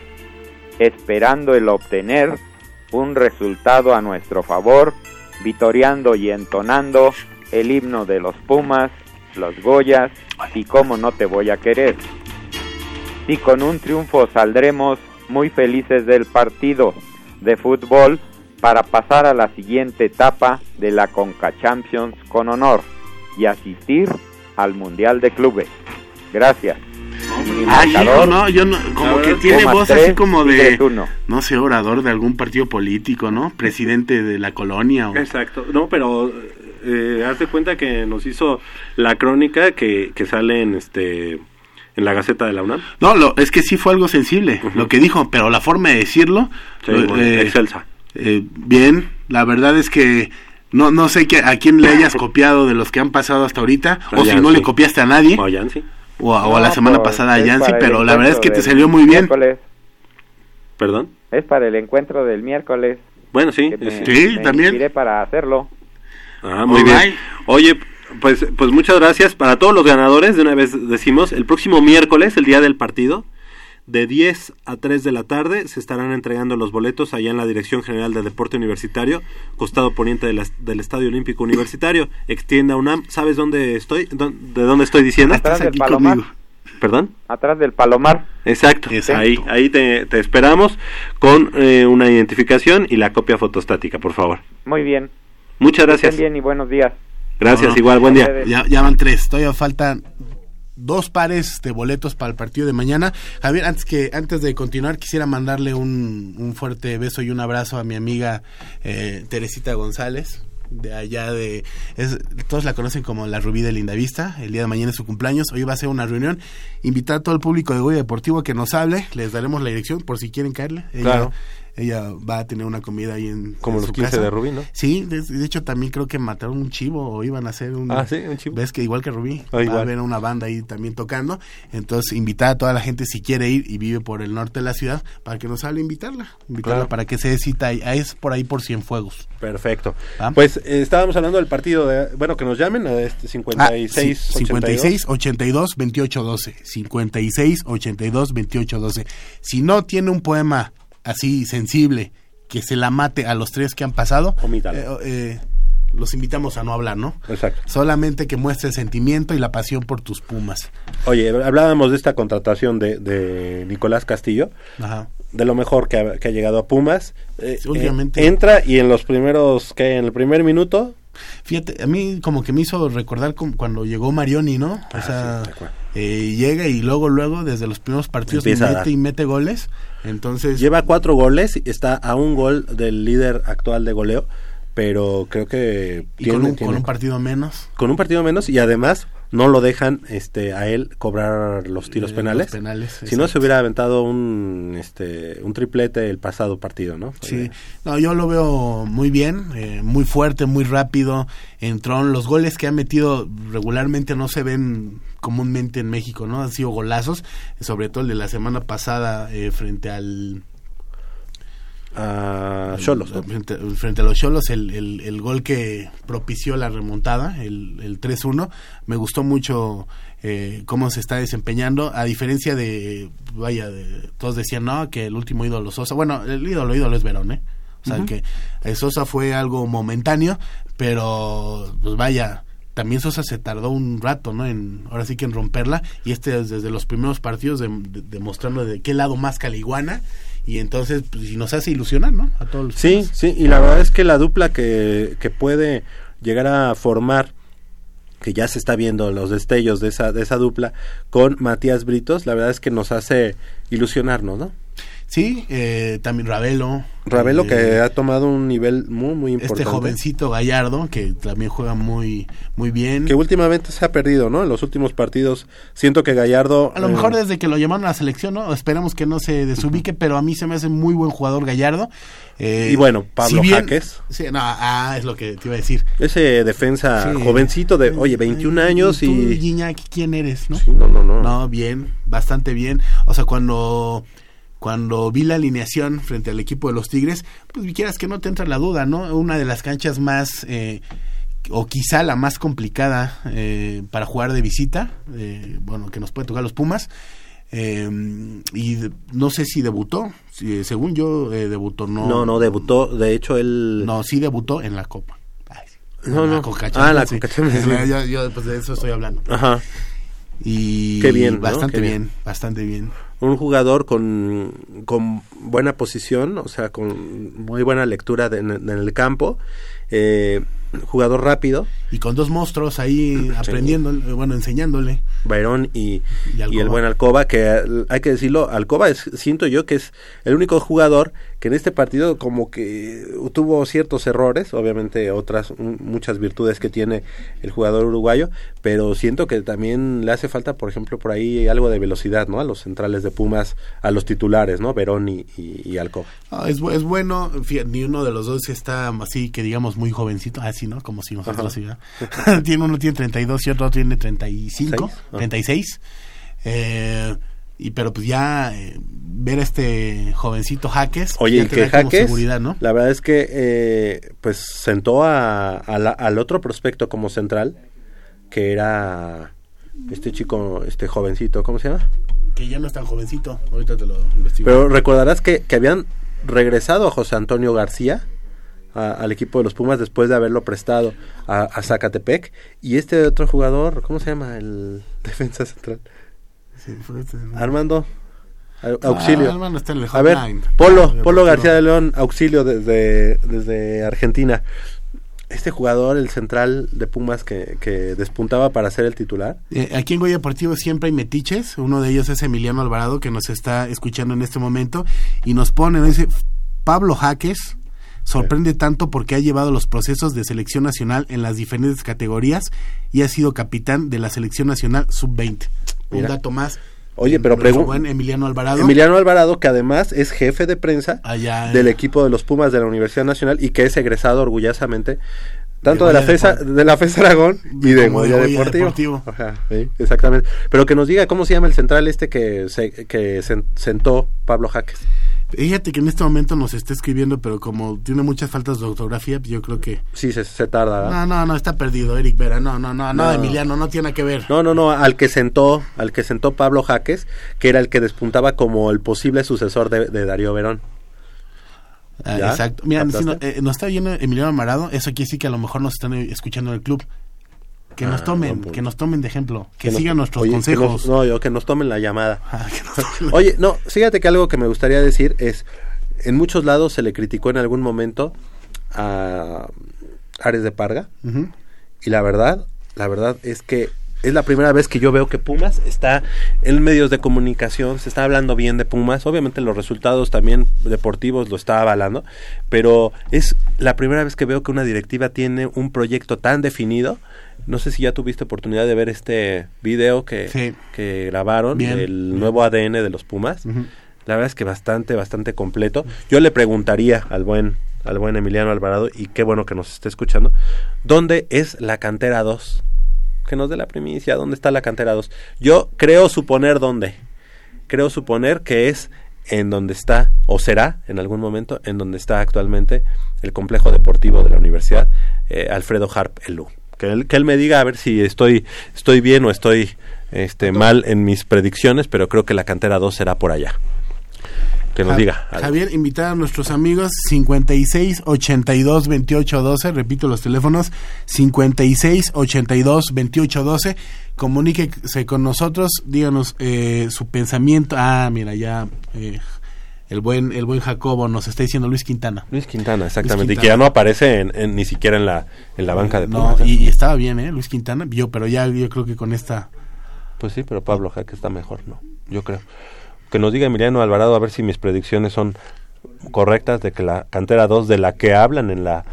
esperando el obtener un resultado a nuestro favor, vitoreando y entonando el himno de los Pumas, los Goyas y cómo no te voy a querer. Y con un triunfo saldremos muy felices del partido de fútbol para pasar a la siguiente etapa de la Conca Champions con honor y asistir al Mundial de Clubes. Gracias. No, yo no, como que tiene voz así como de, no sé, orador de algún partido político, ¿no? Presidente de la colonia. O... Exacto, no, pero eh, haz de cuenta que nos hizo la crónica que, que sale en este en la Gaceta de la UNAM. No, lo, es que sí fue algo sensible lo que dijo, pero la forma de decirlo, Sí, eh, bueno, excelsa. eh, bien, la verdad es que no no sé que, a quién le hayas copiado de los que han pasado hasta ahorita, A o si no le copiaste a nadie, O a Yancy. o a, o a la semana pues, pasada a Yancy, pero la verdad es que te salió muy bien. miércoles. Perdón. Es para el encuentro del miércoles. Bueno, sí, me- sí, me también. para hacerlo. Ah, muy bien. Oye, pues, pues muchas gracias. Para todos los ganadores, de una vez decimos, el próximo miércoles, el día del partido, de 10 a 3 de la tarde, se estarán entregando los boletos allá en la Dirección General de Deporte Universitario, costado poniente de la- del Estadio Olímpico Universitario, extienda UNAM. ¿Sabes dónde estoy? ¿Dó- ¿De dónde estoy diciendo? Atrás del Palomar. ¿Perdón? Atrás del Palomar. Exacto, ahí, ahí te, te esperamos con eh, una identificación y la copia fotostática, por favor. Muy bien. Muchas gracias. estén bien y buenos días. Gracias, No, no. igual, buen día. Ya, ya van tres, todavía faltan dos pares de boletos para el partido de mañana. Javier, antes que antes de continuar quisiera mandarle un, un fuerte beso y un abrazo a mi amiga eh, Teresita González de allá de es- todos la conocen como la Rubí de Lindavista el día de mañana es su cumpleaños hoy va a ser una reunión invitar a todo el público de Goya Deportivo a que nos hable les daremos la dirección por si quieren caerle ella, Claro. Ella va a tener una comida ahí en Como en los su 15 casa. de Rubí, ¿no? sí de, de hecho también creo que mataron un chivo o iban a hacer un Ah, sí, un chivo. ves que igual que Rubí Ah, va igual. a haber una banda ahí también tocando entonces invitar a toda la gente si quiere ir y vive por el norte de la ciudad para que nos hable invitarla invitarla Claro. para que se cita ahí Ah, es por ahí por Cienfuegos Perfecto. ¿Va? Pues eh, estábamos hablando del partido de, bueno, que nos llamen a este Ah, 56 sí, 56 82 28 12 56 82 28 12 si no tiene un poema así sensible que se la mate a los tres que han pasado eh, eh, los invitamos a no hablar no Exacto. solamente que muestre el sentimiento y la pasión por tus pumas Oye, hablábamos de esta contratación de, de Nicolás Castillo, Ajá. de lo mejor que ha, que ha llegado a Pumas. Eh, eh, entra y en los primeros, que En el primer minuto, Fíjate, a mí como que me hizo recordar cuando llegó Marioni, ¿no? Ah, o sea, eh, llega y luego, luego, desde los primeros partidos Empieza mete y mete goles. Entonces, lleva cuatro goles, y está a un gol del líder actual de goleo, pero creo que y con, un, tiene- con un partido menos. con un partido menos y además no lo dejan este a él cobrar los tiros Eh, penales. los penales, si no se hubiera aventado un este un triplete el pasado partido, ¿no? Sí, no, yo lo veo muy bien, eh, muy fuerte, muy rápido. Entró en los goles que ha metido regularmente no se ven comúnmente en México, ¿no? Han sido golazos, sobre todo el de la semana pasada eh, frente al a Cholos, frente, frente a los Cholos, el, el, el gol que propició la remontada, el, el 3-1, me gustó mucho eh, cómo se está desempeñando, a diferencia de, vaya, de, todos decían, no, que el último ídolo Sosa, bueno, el ídolo, ídolo es Verón, ¿eh? O sea, Ujú. que eh, Sosa fue algo momentáneo, pero, pues vaya, también Sosa se tardó un rato, ¿no? En, ahora sí que en romperla, y este es desde los primeros partidos de- de- demostrando de qué lado más caliguana, y entonces pues, y nos hace ilusionar, ¿no? A todos los Sí, sí, y la verdad es que la dupla que, que puede llegar a formar que ya se está viendo los destellos de esa de esa dupla con Matías Britos, la verdad es que nos hace ilusionarnos, ¿no? Sí, eh, también Ravelo. Ravelo eh, que ha tomado un nivel muy muy importante. Este jovencito Gallardo, que también juega muy, muy bien. que últimamente se ha perdido, ¿no? En los últimos partidos siento que Gallardo A lo eh, mejor desde que lo llamaron a la selección, ¿no? Esperemos que no se desubique, pero a mí se me hace muy buen jugador Gallardo. Eh, Y bueno, Pablo si bien- Jaques. Sí, no, ah, es lo que te iba a decir. ese defensa Sí. jovencito de, oye, 21 años tú, y Guiñac, ¿quién eres, no? Sí, no, no, no. No, bien, bastante bien. O sea, cuando cuando vi la alineación frente al equipo de los Tigres, pues quieras que no te entra la duda, ¿no? Una de las canchas más eh, o quizá la más complicada eh, para jugar de visita, eh, bueno, que nos puede tocar los Pumas. eh, y no sé si debutó, si, según yo eh, debutó, no. no, no debutó, de hecho él No, sí debutó en la Copa. Ay, sí. No, En no. Conca Ah, la sí. Champions, sí. yo, yo, pues, de eso estoy hablando. Ajá. Y Qué bien, ¿no? bastante Qué bien. bien. bastante bien. un jugador con, con buena posición, o sea, con muy buena lectura de- en, en el campo, eh, jugador rápido, Y con dos monstruos ahí aprendiendo, bueno, enseñándole. Bayrón y, Y y el buen Alcoba, que hay que decirlo, Alcoba es, siento yo que es el único jugador que en este partido como que tuvo ciertos errores, obviamente otras muchas virtudes que tiene el jugador uruguayo, pero siento que también le hace falta, por ejemplo, por ahí algo de velocidad, ¿no? A los centrales de Pumas, a los titulares, ¿no? Verón y, y, y Alcoba. Ah, es, es bueno, fíjate, ni uno de los dos está así que digamos muy jovencito, así, ¿no? Como si nosotros tiene uno tiene 32 y otro tiene 35, Seis, ah. 36. Eh, Y pero pues ya eh, ver a este jovencito Jaques, Oye, ya y te que Jaques, seguridad, ¿no? la verdad es que eh, pues sentó a, a la- al otro prospecto como central, que era este chico, este jovencito, ¿cómo se llama? Que ya no es tan jovencito, ahorita te lo investigo. Pero recordarás que, que habían regresado a José Antonio García a- al equipo de los Pumas después de haberlo prestado a, a Zacatepec. Y este otro jugador, ¿cómo se llama? El defensa central. Sí, fue este. Armando. Auxilio. Ah, Armando está en el a ver. Polo, Polo. García de León, auxilio desde, desde Argentina. Este jugador, el central de Pumas que, que despuntaba para ser el titular. Eh, aquí en Goya Deportivo siempre hay metiches. Uno de ellos es Emiliano Alvarado, que nos está escuchando en este momento. Y nos pone, nos dice, Pablo Jaques sorprende tanto porque ha llevado los procesos de selección nacional en las diferentes categorías y ha sido capitán de la selección nacional sub-20. Un Mira. dato más. Oye, pero Nuestro pregun- buen Emiliano Alvarado. Emiliano Alvarado, que además es jefe de prensa Allá del equipo de los Pumas de la Universidad Nacional y que es egresado orgullosamente tanto De la FESA, de la FES Aragón y de Goya Deportivo. Deportivo. Ajá, sí, exactamente. Pero que nos diga cómo se llama el central este que se, que sen- sentó Pablo Jaques. Fíjate que en este momento nos está escribiendo, pero como tiene muchas faltas de ortografía, yo creo que... Sí, se, se tarda. ¿verdad? No, no, no, está perdido, Eric Vera. No, no, no, no, No. Emiliano, no tiene que ver. No, no, no, al que sentó, al que sentó Pablo Jaques, que era el que despuntaba como el posible sucesor de, de Darío Verón. Ah, exacto. Mira, si no- eh, nos está viendo Emiliano Amarado, eso quiere decir que a lo mejor nos están escuchando en el club. Que nos Ah, tomen, que nos tomen de ejemplo, que, nos- sigan nuestros oye, consejos. nos- no, yo que nos tomen la llamada. Ah, que nos tomen- Oye, no, fíjate que algo que me gustaría decir es, en muchos lados se le criticó en algún momento a Ares de Parga y la verdad, la verdad es que es la primera vez que yo veo que Pumas está en medios de comunicación, se está hablando bien de Pumas, obviamente los resultados también deportivos lo está avalando, pero es la primera vez que veo que una directiva tiene un proyecto tan definido. No sé si ya tuviste oportunidad de ver este video que, Sí. que grabaron Bien. del nuevo ADN de los Pumas. La verdad es que bastante, bastante completo. Yo le preguntaría al buen, al buen Emiliano Alvarado, y qué bueno que nos esté escuchando, ¿dónde es la cantera 2? Que nos dé la primicia, ¿dónde está la cantera 2? Yo creo suponer dónde. Creo suponer que es en donde está, o será en algún momento, en donde está actualmente el complejo deportivo de la Universidad eh, Alfredo Harp Elú. Que él, que él me diga a ver si estoy, estoy bien o estoy este, mal en mis predicciones, pero creo que la cantera 2 será por allá. Que nos Ja- diga. algo. Javier, invitar a nuestros amigos 56 82 28 12, repito los teléfonos 56 82 28 12, comuníquese con nosotros, díganos eh, su pensamiento. Ah, mira, ya eh, el buen el buen Jacobo nos está diciendo Luis Quintana. Luis Quintana, exactamente. Y Quintana. que ya no aparece en, en- ni siquiera en la, en la banca de No, Pumas. ¿eh? y, y estaba bien, ¿eh? Luis Quintana, yo, pero ya yo creo que con esta Pues sí, pero Pablo Jaque está mejor, ¿no? Yo creo. Que nos diga Emiliano Alvarado a ver si mis predicciones son correctas de que la cantera 2 de la que hablan en la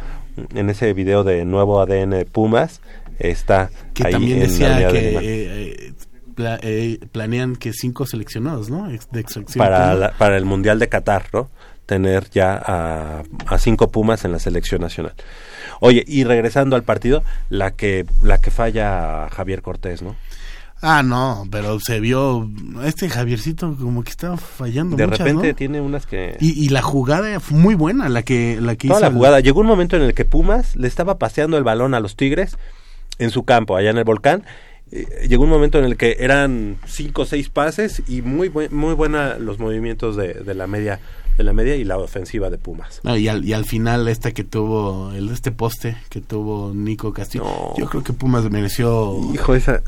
en ese video de nuevo ADN de Pumas está que ahí también en la decía de que eh, eh, pla- eh, planean que cinco seleccionados, ¿no? De para, Puma. la- para el Mundial de Qatar, ¿no? Tener ya a, a cinco Pumas en la selección nacional. Oye, y regresando al partido, la que la que falla Javier Cortés, ¿no? Ah, no, pero se vio este Javiercito como que estaba fallando De muchas, repente ¿no? tiene unas que Y, y la jugada fue muy buena, la que la que toda hizo la el- jugada. Llegó un momento en el que Pumas le estaba paseando el balón a los Tigres en su campo, allá en el volcán. Eh, llegó un momento en el que eran cinco o seis pases y muy buen- muy buena los movimientos de, de la media de la media y la ofensiva de Pumas. No, y, al, y al final esta que tuvo el este poste que tuvo Nico Castillo. Yo creo que Pumas mereció Hijo, esa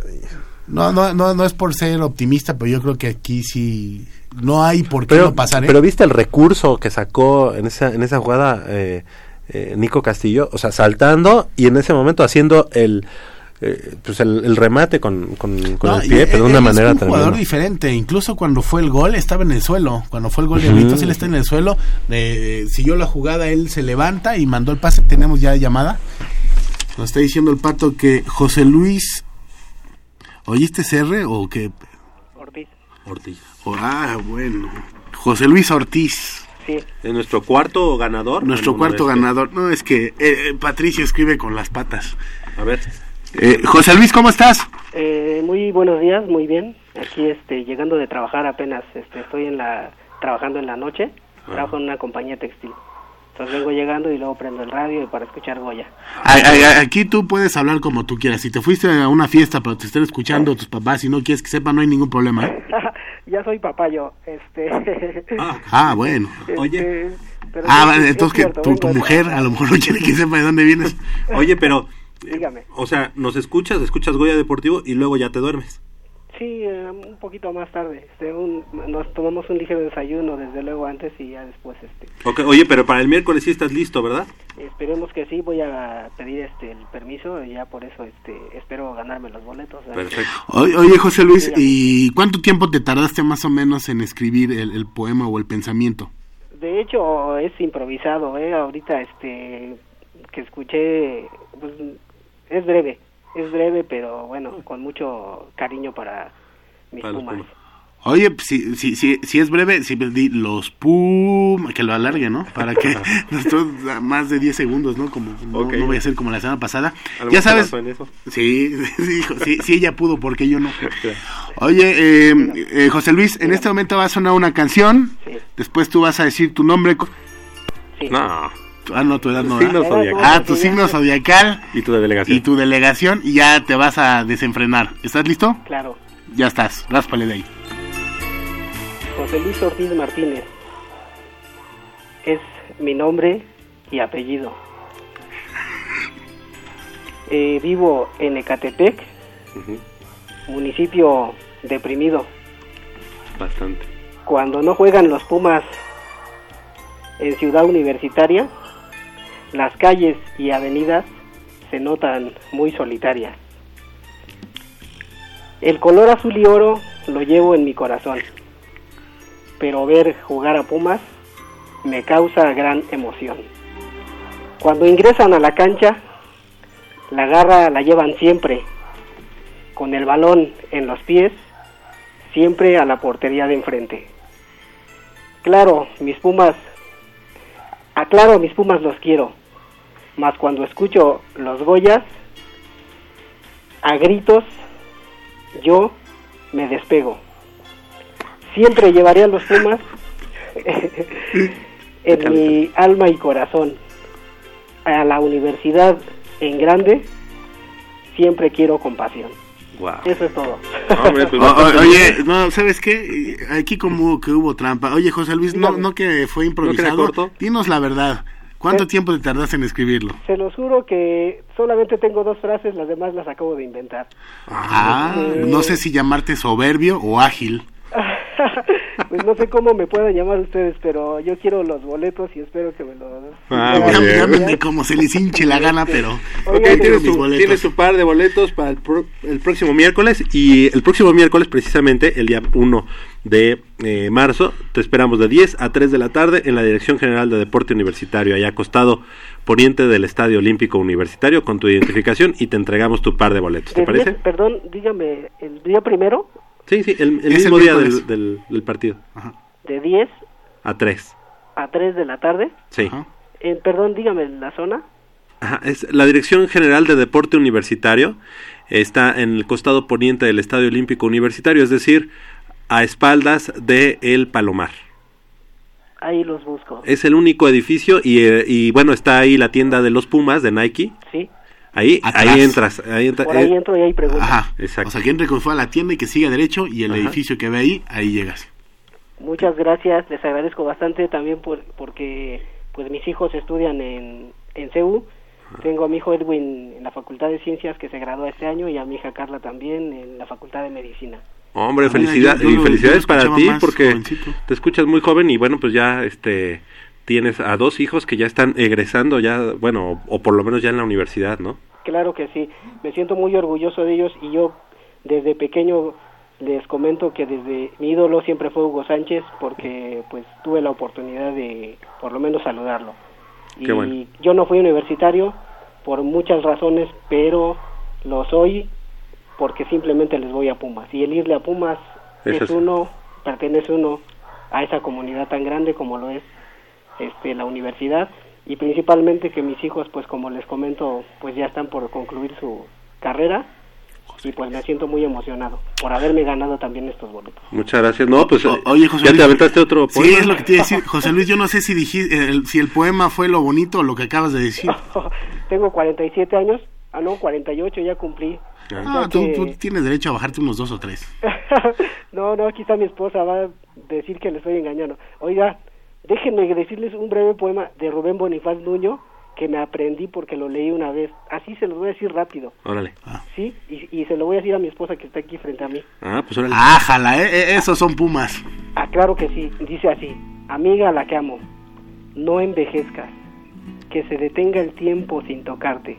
No, no, no, no es por ser optimista, pero yo creo que aquí sí no hay por qué pero, no pasar, ¿eh? pero viste el recurso que sacó en esa en esa jugada eh, eh, Nico Castillo, o sea, saltando y en ese momento haciendo el eh, pues el, el remate con, con, con No, el pie, pero de una es manera un jugador diferente, incluso cuando fue el gol estaba en el suelo, cuando fue el gol de Ujú. Britos él está en el suelo, eh, siguió la jugada, él se levanta y mandó el pase, tenemos ya llamada. Nos está diciendo el pato que José Luis ¿Oíste CR o qué? Ortiz. Ortiz. Oh, ah, bueno. José Luis Ortiz. Sí. ¿Es nuestro cuarto ganador? Nuestro ¿Alguna cuarto que- ganador. No, es que eh, eh, Patricio escribe con las patas. A ver. Eh, José Luis, ¿cómo estás? Eh, muy buenos días, muy bien. Aquí este, llegando de trabajar apenas, este, estoy en la, trabajando en la noche, trabajo en una compañía textil. Entonces vengo llegando y luego prendo el radio para escuchar Goya. Aquí tú puedes hablar como tú quieras. Si te fuiste a una fiesta pero te están escuchando tus papás y no quieres que sepan, no hay ningún problema. ¿eh? ya soy papá yo, este... Ah, bueno. Oye. Pero Ah, sí, vale, es entonces que cierto, tu, tu mujer a lo mejor no quiere que sepa de dónde vienes. Oye, pero, Dígame. o sea, nos escuchas, escuchas Goya Deportivo y luego ya te duermes. Sí, eh, un poquito más tarde. Este, un- nos tomamos un ligero desayuno desde luego antes y ya después, este, oye, pero para el miércoles sí estás listo, ¿verdad? esperemos que sí. Voy a pedir este el permiso y ya por eso, este, espero ganarme los boletos. ¿verdad? Perfecto. Oye, oye, José Luis, ¿y cuánto tiempo te tardaste más o menos en escribir el, el poema o el pensamiento? De hecho, es improvisado, ¿eh? Ahorita, este, que escuché, pues, es breve, es breve, pero bueno, con mucho cariño para mis Para pumas. Pumas. Oye, si, si, si, si es breve, si di los pum, que lo alargue, ¿no? Para que nosotros más de 10 segundos, ¿no? Como no, voy a ser como la semana pasada. ¿Algo Ya sabes. basó en eso? Sí, sí, hijo, sí, sí, ella pudo, porque yo no. Oye, eh, eh, José Luis, en este momento va a sonar una canción. Después tú vas a decir tu nombre. No. Ah, no, tu edad no. Signo. Ah, tu signo zodiacal. Y tu delegación. Y tu delegación, y ya te vas a desenfrenar. ¿Estás listo? Claro. Ya estás, ráspale de ahí. José Luis Ortiz Martínez es mi nombre y apellido. Eh, vivo en Ecatepec, municipio deprimido. Bastante. Cuando no juegan los Pumas en Ciudad Universitaria, las calles y avenidas se notan muy solitarias. El color azul y oro lo llevo en mi corazón, pero ver jugar a Pumas me causa gran emoción. Cuando ingresan a la cancha, la garra la llevan siempre, con el balón en los pies, siempre a la portería de enfrente. Claro, mis Pumas, aclaro, mis Pumas los quiero, mas cuando escucho los Goyas, a gritos, yo me despego. Siempre llevaré a los Pumas en mi alma y corazón. A la universidad en grande, siempre quiero compasión. Wow. Eso es todo. Hombre, pues, O- oye, no, ¿sabes qué? Aquí como que hubo trampa. Oye, José Luis, no, no que fue improvisado. corto? Dinos la verdad. ¿Cuánto tiempo te tardaste en escribirlo? Se los juro que solamente tengo dos frases, las demás las acabo de inventar. Ah, Eh, no sé si llamarte soberbio o ágil. Pues no sé cómo me puedan llamar ustedes, pero yo quiero los boletos y espero que me los... Ah. Llámenme como se les hinche la gana, pero... Ok, Quiero tienes mis tu, boletos. tienes tu par de boletos para el, pro- el próximo miércoles y el próximo miércoles precisamente el día 1 de eh, marzo. Te esperamos de 10 a 3 de la tarde en la Dirección General de Deporte Universitario allá acostado poniente del Estadio Olímpico Universitario con tu identificación y te entregamos tu par de boletos. ¿te parece? perdón, dígame, ¿el día primero? Sí, sí, el, el Es el mismo día del, del, del partido. De 10 a 3 a 3 de la tarde. sí. Eh, perdón, dígame la zona. Ajá, es la Dirección General de Deporte Universitario está en el costado poniente del Estadio Olímpico Universitario, es decir, a espaldas de El Palomar. Ahí los busco. Es el único edificio y, eh, y, bueno, está ahí la tienda de los Pumas de Nike. Sí. Ahí, Atrás. ahí entras. Ahí entra- Por ahí eh, entro y ahí pregunto. Ajá. Exacto. O sea, que entre con a la tienda y que siga derecho y el Ajá. edificio que ve ahí, ahí llegas. Muchas gracias, les agradezco bastante también por, porque pues mis hijos estudian en, en CEU. Tengo a mi hijo Edwin en la Facultad de Ciencias que se graduó este año y a mi hija Carla también en la Facultad de Medicina. Hombre, mira, felicidad- yo- yo y felicidades para ti porque jovencito. te escuchas muy joven y bueno, pues ya este tienes a dos hijos que ya están egresando ya, bueno, o, o por lo menos ya en la universidad, ¿no? Claro que sí, me siento muy orgulloso de ellos y yo desde pequeño les comento que desde mi ídolo siempre fue Hugo Sánchez porque pues tuve la oportunidad de por lo menos saludarlo. Qué y bueno. yo no fui universitario por muchas razones, pero lo soy porque simplemente les voy a Pumas. Y el irle a Pumas Eso es uno, pertenece uno a esa comunidad tan grande como lo es este la universidad y principalmente que mis hijos pues como les comento pues ya están por concluir su carrera y pues me siento muy emocionado por haberme ganado también estos boletos. Muchas gracias. No, pues O- oye, José ya Luis. te aventaste otro Sí, poema. es lo que te iba a decir. José Luis, yo no sé si dijiste, el, si el poema fue lo bonito o lo que acabas de decir. Tengo 47 años, ah no, 48 ya cumplí. Ah, tú, que- tú tienes derecho a bajarte unos dos o tres. no, no, aquí está mi esposa, va a decir que le estoy engañando. Oiga, déjenme decirles un breve poema de Rubén Bonifaz Nuño que me aprendí porque lo leí una vez. Así se los voy a decir rápido, Órale. ¿sí? Y, y se lo voy a decir a mi esposa que está aquí frente a mí. Ah, pues órale. Ájala, eh, eh, esos son pumas. Ah, claro que sí. Dice así, amiga a la que amo, no envejezcas, que se detenga el tiempo sin tocarte,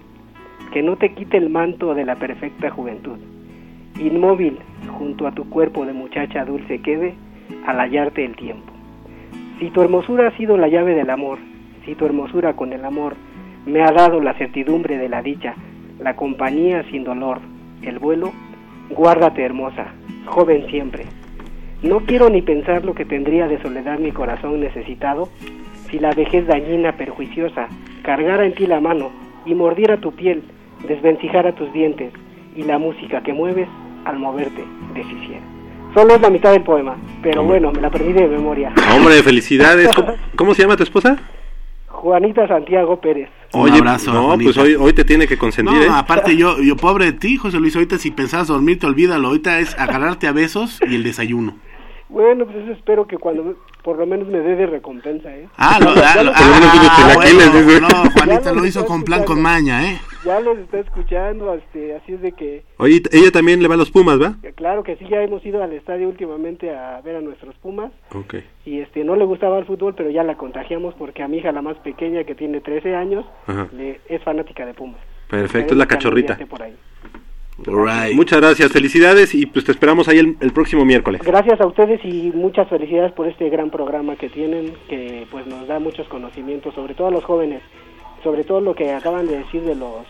que no te quite el manto de la perfecta juventud. Inmóvil, junto a tu cuerpo de muchacha dulce quede, al hallarte el tiempo. Si tu hermosura ha sido la llave del amor, si tu hermosura con el amor me ha dado la certidumbre de la dicha, la compañía sin dolor, el vuelo, guárdate hermosa, joven siempre. No quiero ni pensar lo que tendría de soledad mi corazón necesitado si la vejez dañina, perjuiciosa, cargara en ti la mano y mordiera tu piel, desvencijara tus dientes y la música que mueves al moverte deshiciera. Solo es la mitad del poema, pero Hombre. bueno, me la perdí de memoria. Hombre, felicidades. ¿Cómo, cómo se llama tu esposa? Juanita Santiago Pérez. Un abrazo, no, Juanita. pues hoy, hoy te tiene que consentir, No, ¿eh? aparte yo, yo pobre de ti, José Luis, ahorita si pensabas dormirte, olvídalo, ahorita es agarrarte a besos y el desayuno. Bueno, pues eso espero que cuando por lo menos me dé de recompensa, ¿eh? Ah, ah, lo- ah, bueno, no, Juanita lo hizo con plan con maña, ¿eh? Ya los está escuchando, este, así es de que Oye, ella también le va a los Pumas, ¿va? que claro que sí ya hemos ido al estadio últimamente a ver a nuestros Pumas Ok. y este no le gustaba el fútbol, pero ya la contagiamos porque a mi hija la más pequeña que tiene 13 años le, es fanática de Pumas. Perfecto, es la cachorrita. por ahí. Muchas gracias, felicidades y pues te esperamos ahí el, el próximo miércoles. Gracias a ustedes y muchas felicidades por este gran programa que tienen, que pues nos da muchos conocimientos, sobre todo a los jóvenes, sobre todo lo que acaban de decir de los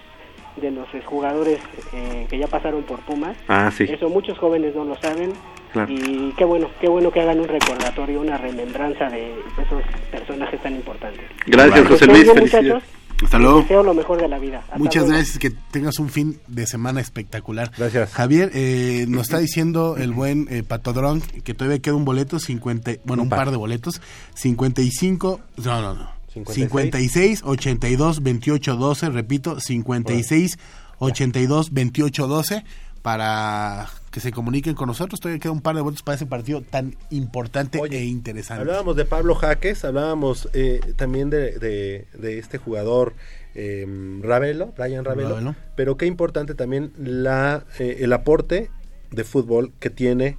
de los jugadores eh, que ya pasaron por Pumas. Ah, sí. Eso muchos jóvenes no lo saben Claro. y qué bueno, qué bueno que hagan un recordatorio, una remembranza de esos personajes tan importantes. Gracias, José Luis, felicidades. Hasta luego. Deseo lo mejor de la vida. Hasta Muchas luego. gracias, que tengas un fin de semana espectacular. Gracias. Javier, eh, nos está diciendo el buen eh, Patodrón que todavía queda un boleto, 50, bueno, un par. par de boletos, 55, no, no, no, 56. 56, 82, 28, 12, repito, 56, 82, 28, 12, para que se comuniquen con nosotros. Todavía queda un par de boletos para ese partido tan importante e interesante. Hablábamos de Pablo Jaques, hablábamos eh, también de, de- de este jugador eh, Ravelo, Brian Ravelo, Ravelo. pero qué importante también la, eh, el aporte de fútbol que tiene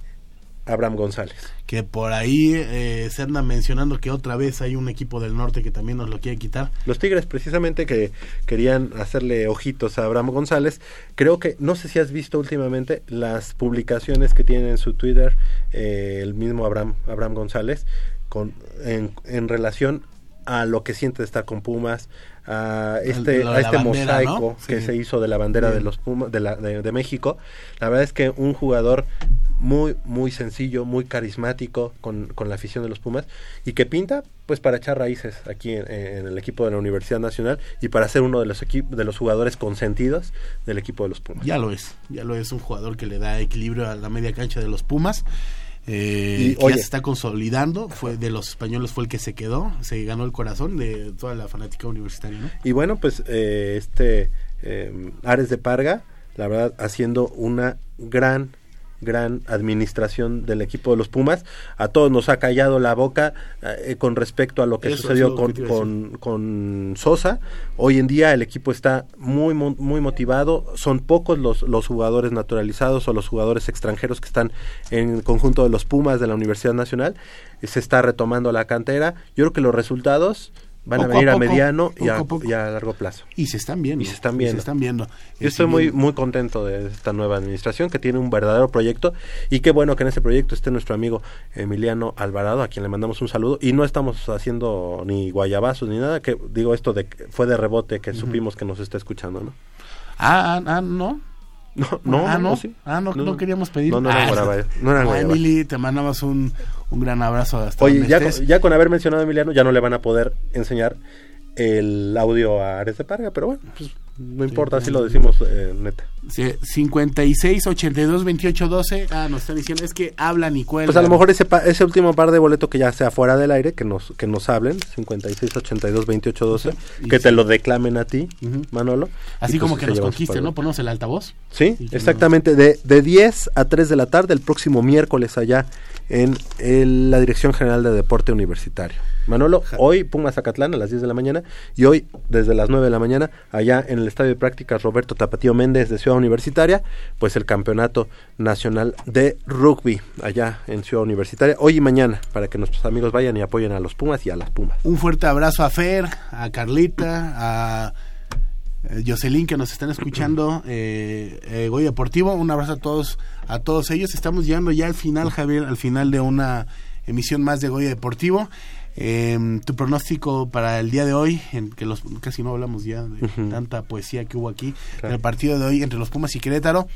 Abraham González. que por ahí eh, se anda mencionando que otra vez hay un equipo del norte que también nos lo quiere quitar. Los Tigres precisamente que querían hacerle ojitos a Abraham González, creo que, no sé si has visto últimamente las publicaciones que tiene en su Twitter eh, el mismo Abraham, Abraham González con, en, en relación a lo que siente de estar con Pumas, a este, a este bandera, ¿no? mosaico que se hizo de la bandera de los Pumas de, la, de, de México. La verdad es que un jugador muy, muy sencillo, muy carismático con, con la afición de los Pumas y que pinta pues para echar raíces aquí en, en el equipo de la Universidad Nacional y para ser uno de los de los jugadores consentidos del equipo de los Pumas. Ya lo es, ya lo es un jugador que le da equilibrio a la media cancha de los Pumas. Eh, Y, que oye. ya se está consolidando, fue de los españoles fue el que se quedó, se ganó el corazón de toda la fanática universitaria, ¿no? Y bueno, pues eh, este eh, Ares de Parga, la verdad, haciendo una gran gran administración del equipo de los Pumas. A todos nos ha callado la boca eh, con respecto a lo que Eso sucedió con, que con, con Sosa. Hoy en día el equipo está muy, muy motivado. Son pocos los, los jugadores naturalizados o los jugadores extranjeros que están en el conjunto de los Pumas de la Universidad Nacional. Se está retomando la cantera. Yo creo que los resultados van Poco a venir a poco, mediano y a, a poco. y a largo plazo. Y se están viendo. Y se están viendo. están viendo. Yo estoy si muy, muy contento de esta nueva administración que tiene un verdadero proyecto y qué bueno que en ese proyecto esté nuestro amigo Emiliano Alvarado, a quien le mandamos un saludo. Y no estamos haciendo ni guayabazos ni nada, que digo esto de fue de rebote que supimos que nos está escuchando, ¿no? Ah, ah, ah, no. No, no, ah, no, ah, no, No, queríamos pedir. No, no eran Ah, guarabay- no. Emily, te mandamos un, un gran abrazo hasta Oye, ya con, ya con haber mencionado a Emiliano, ya no le van a poder enseñar el audio a Ares de Parga, pero bueno, pues No importa si lo decimos eh, neta. Sí, 56 82 28 12. Ah, nos están diciendo, es que hablan y cuelgan. Pues a lo mejor ese, pa- ese último par de boleto que ya sea fuera del aire, que nos, que nos hablen, 56, 82, 28, 12, Y que sí. te lo declamen a ti, Ujú. Manolo. Así pues como se que nos llevan su conquiste, par de- ¿no? Ponemos el altavoz. Sí, exactamente, de, de 10 a 3 de la tarde el próximo miércoles allá en el- la Dirección General de Deporte Universitario. Manolo, hoy Pumas Zacatlán a las 10 de la mañana y hoy desde las 9 de la mañana allá en el Estadio de Prácticas Roberto Tapatío Méndez de Ciudad Universitaria, pues el Campeonato Nacional de Rugby allá en Ciudad Universitaria, hoy y mañana, para que nuestros amigos vayan y apoyen a los Pumas y a las Pumas. Un fuerte abrazo a Fer, a Carlita, a eh, Jocelyn que nos están escuchando, eh, eh, Goya Deportivo, un abrazo a todos, a todos ellos. Estamos llegando ya al final, Javier, al final de una emisión más de Goya Deportivo. Eh, tu pronóstico para el día de hoy, en que los casi no hablamos ya de tanta poesía que hubo aquí, Claro. el partido de hoy entre los Pumas y Querétaro,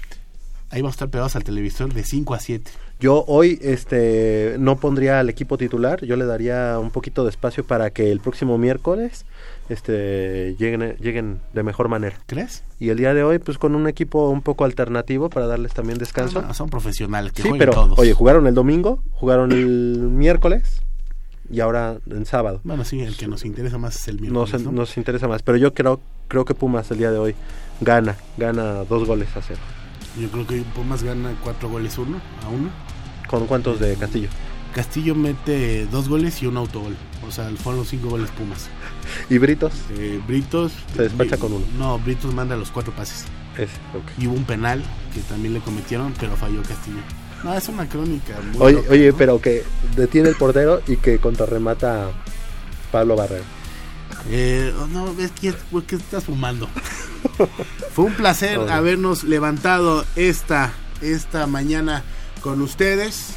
ahí vamos a estar pegados al televisor de 5 a 7. Yo hoy este no pondría al equipo titular, yo le daría un poquito de espacio para que el próximo miércoles este lleguen lleguen de mejor manera. ¿Crees? Y el día de hoy pues con un equipo un poco alternativo para darles también descanso. No, son profesionales, que sí, jueguen pero todos. oye, jugaron el domingo, jugaron el miércoles y ahora en sábado. Bueno, sí, el que nos interesa más es el miércoles, Nos, ¿no? nos interesa más, pero yo creo creo que Pumas el día de hoy gana, gana dos goles a cero. Yo creo que Pumas gana cuatro goles uno a uno. ¿Con cuántos de Castillo? Castillo mete dos goles y un autogol. O sea, fueron los cinco goles Pumas. ¿Y Britos? Eh, Britos. Se despacha con uno. No, Britos manda los cuatro pases. Y hubo un penal que también le cometieron, pero falló Castillo. No, es una crónica muy Oye, loca, oye, ¿no? pero que detiene el portero y que contrarremata a Pablo Barrera. Eh, oh, no, ves que ¿por qué estás fumando. Fue un placer Oye. habernos levantado esta, esta mañana con ustedes.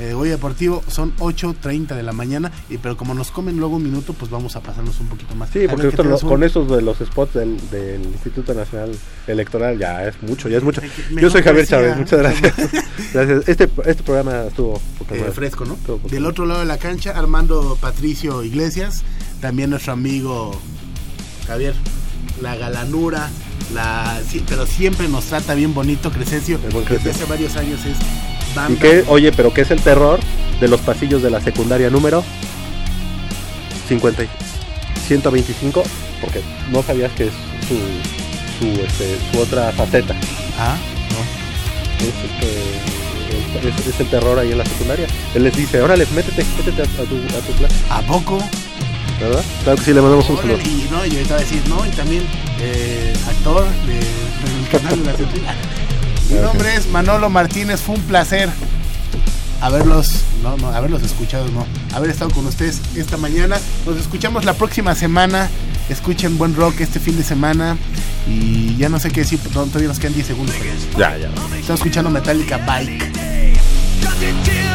Eh, hoy deportivo son 8.30 de la mañana, y, pero como nos comen luego un minuto, pues vamos a pasarnos un poquito más. Sí, porque no- un- con esos de los spots del, del Instituto Nacional Electoral ya es mucho, ya es mucho. Yo soy Javier. Chávez, muchas gracias. gracias. Este, este programa estuvo Eh, fresco, ¿no? Estuvo Del otro lado de la cancha, Armando Patricio Iglesias, también nuestro amigo Javier, la galanura, la, sí, pero siempre nos trata bien bonito Crescencio, desde Crescencio. hace varios años es banda. Y que, oye, pero que es el terror de los pasillos de la secundaria número 50, y- 125, porque no sabías que es su, su, este, su otra faceta. Ah, Es, este, es- es el terror ahí en la secundaria. Él les dice, órale, métete, métete a, a tu, a tu clase. ¿A poco? ¿Verdad? Claro que sí, le mandamos un saludo. y no, y ahorita va a decir, no, y también eh, actor de, del canal de la. Mi nombre es Manolo Martínez, fue un placer haberlos, no, no, haberlos escuchado, no, haber estado con ustedes esta mañana. Nos escuchamos la próxima semana. Escuchen buen rock este fin de semana. Y ya no sé qué decir, no, todavía nos quedan 10 segundos. para eso. Ya, ya. Estamos escuchando Metallica Bike. It.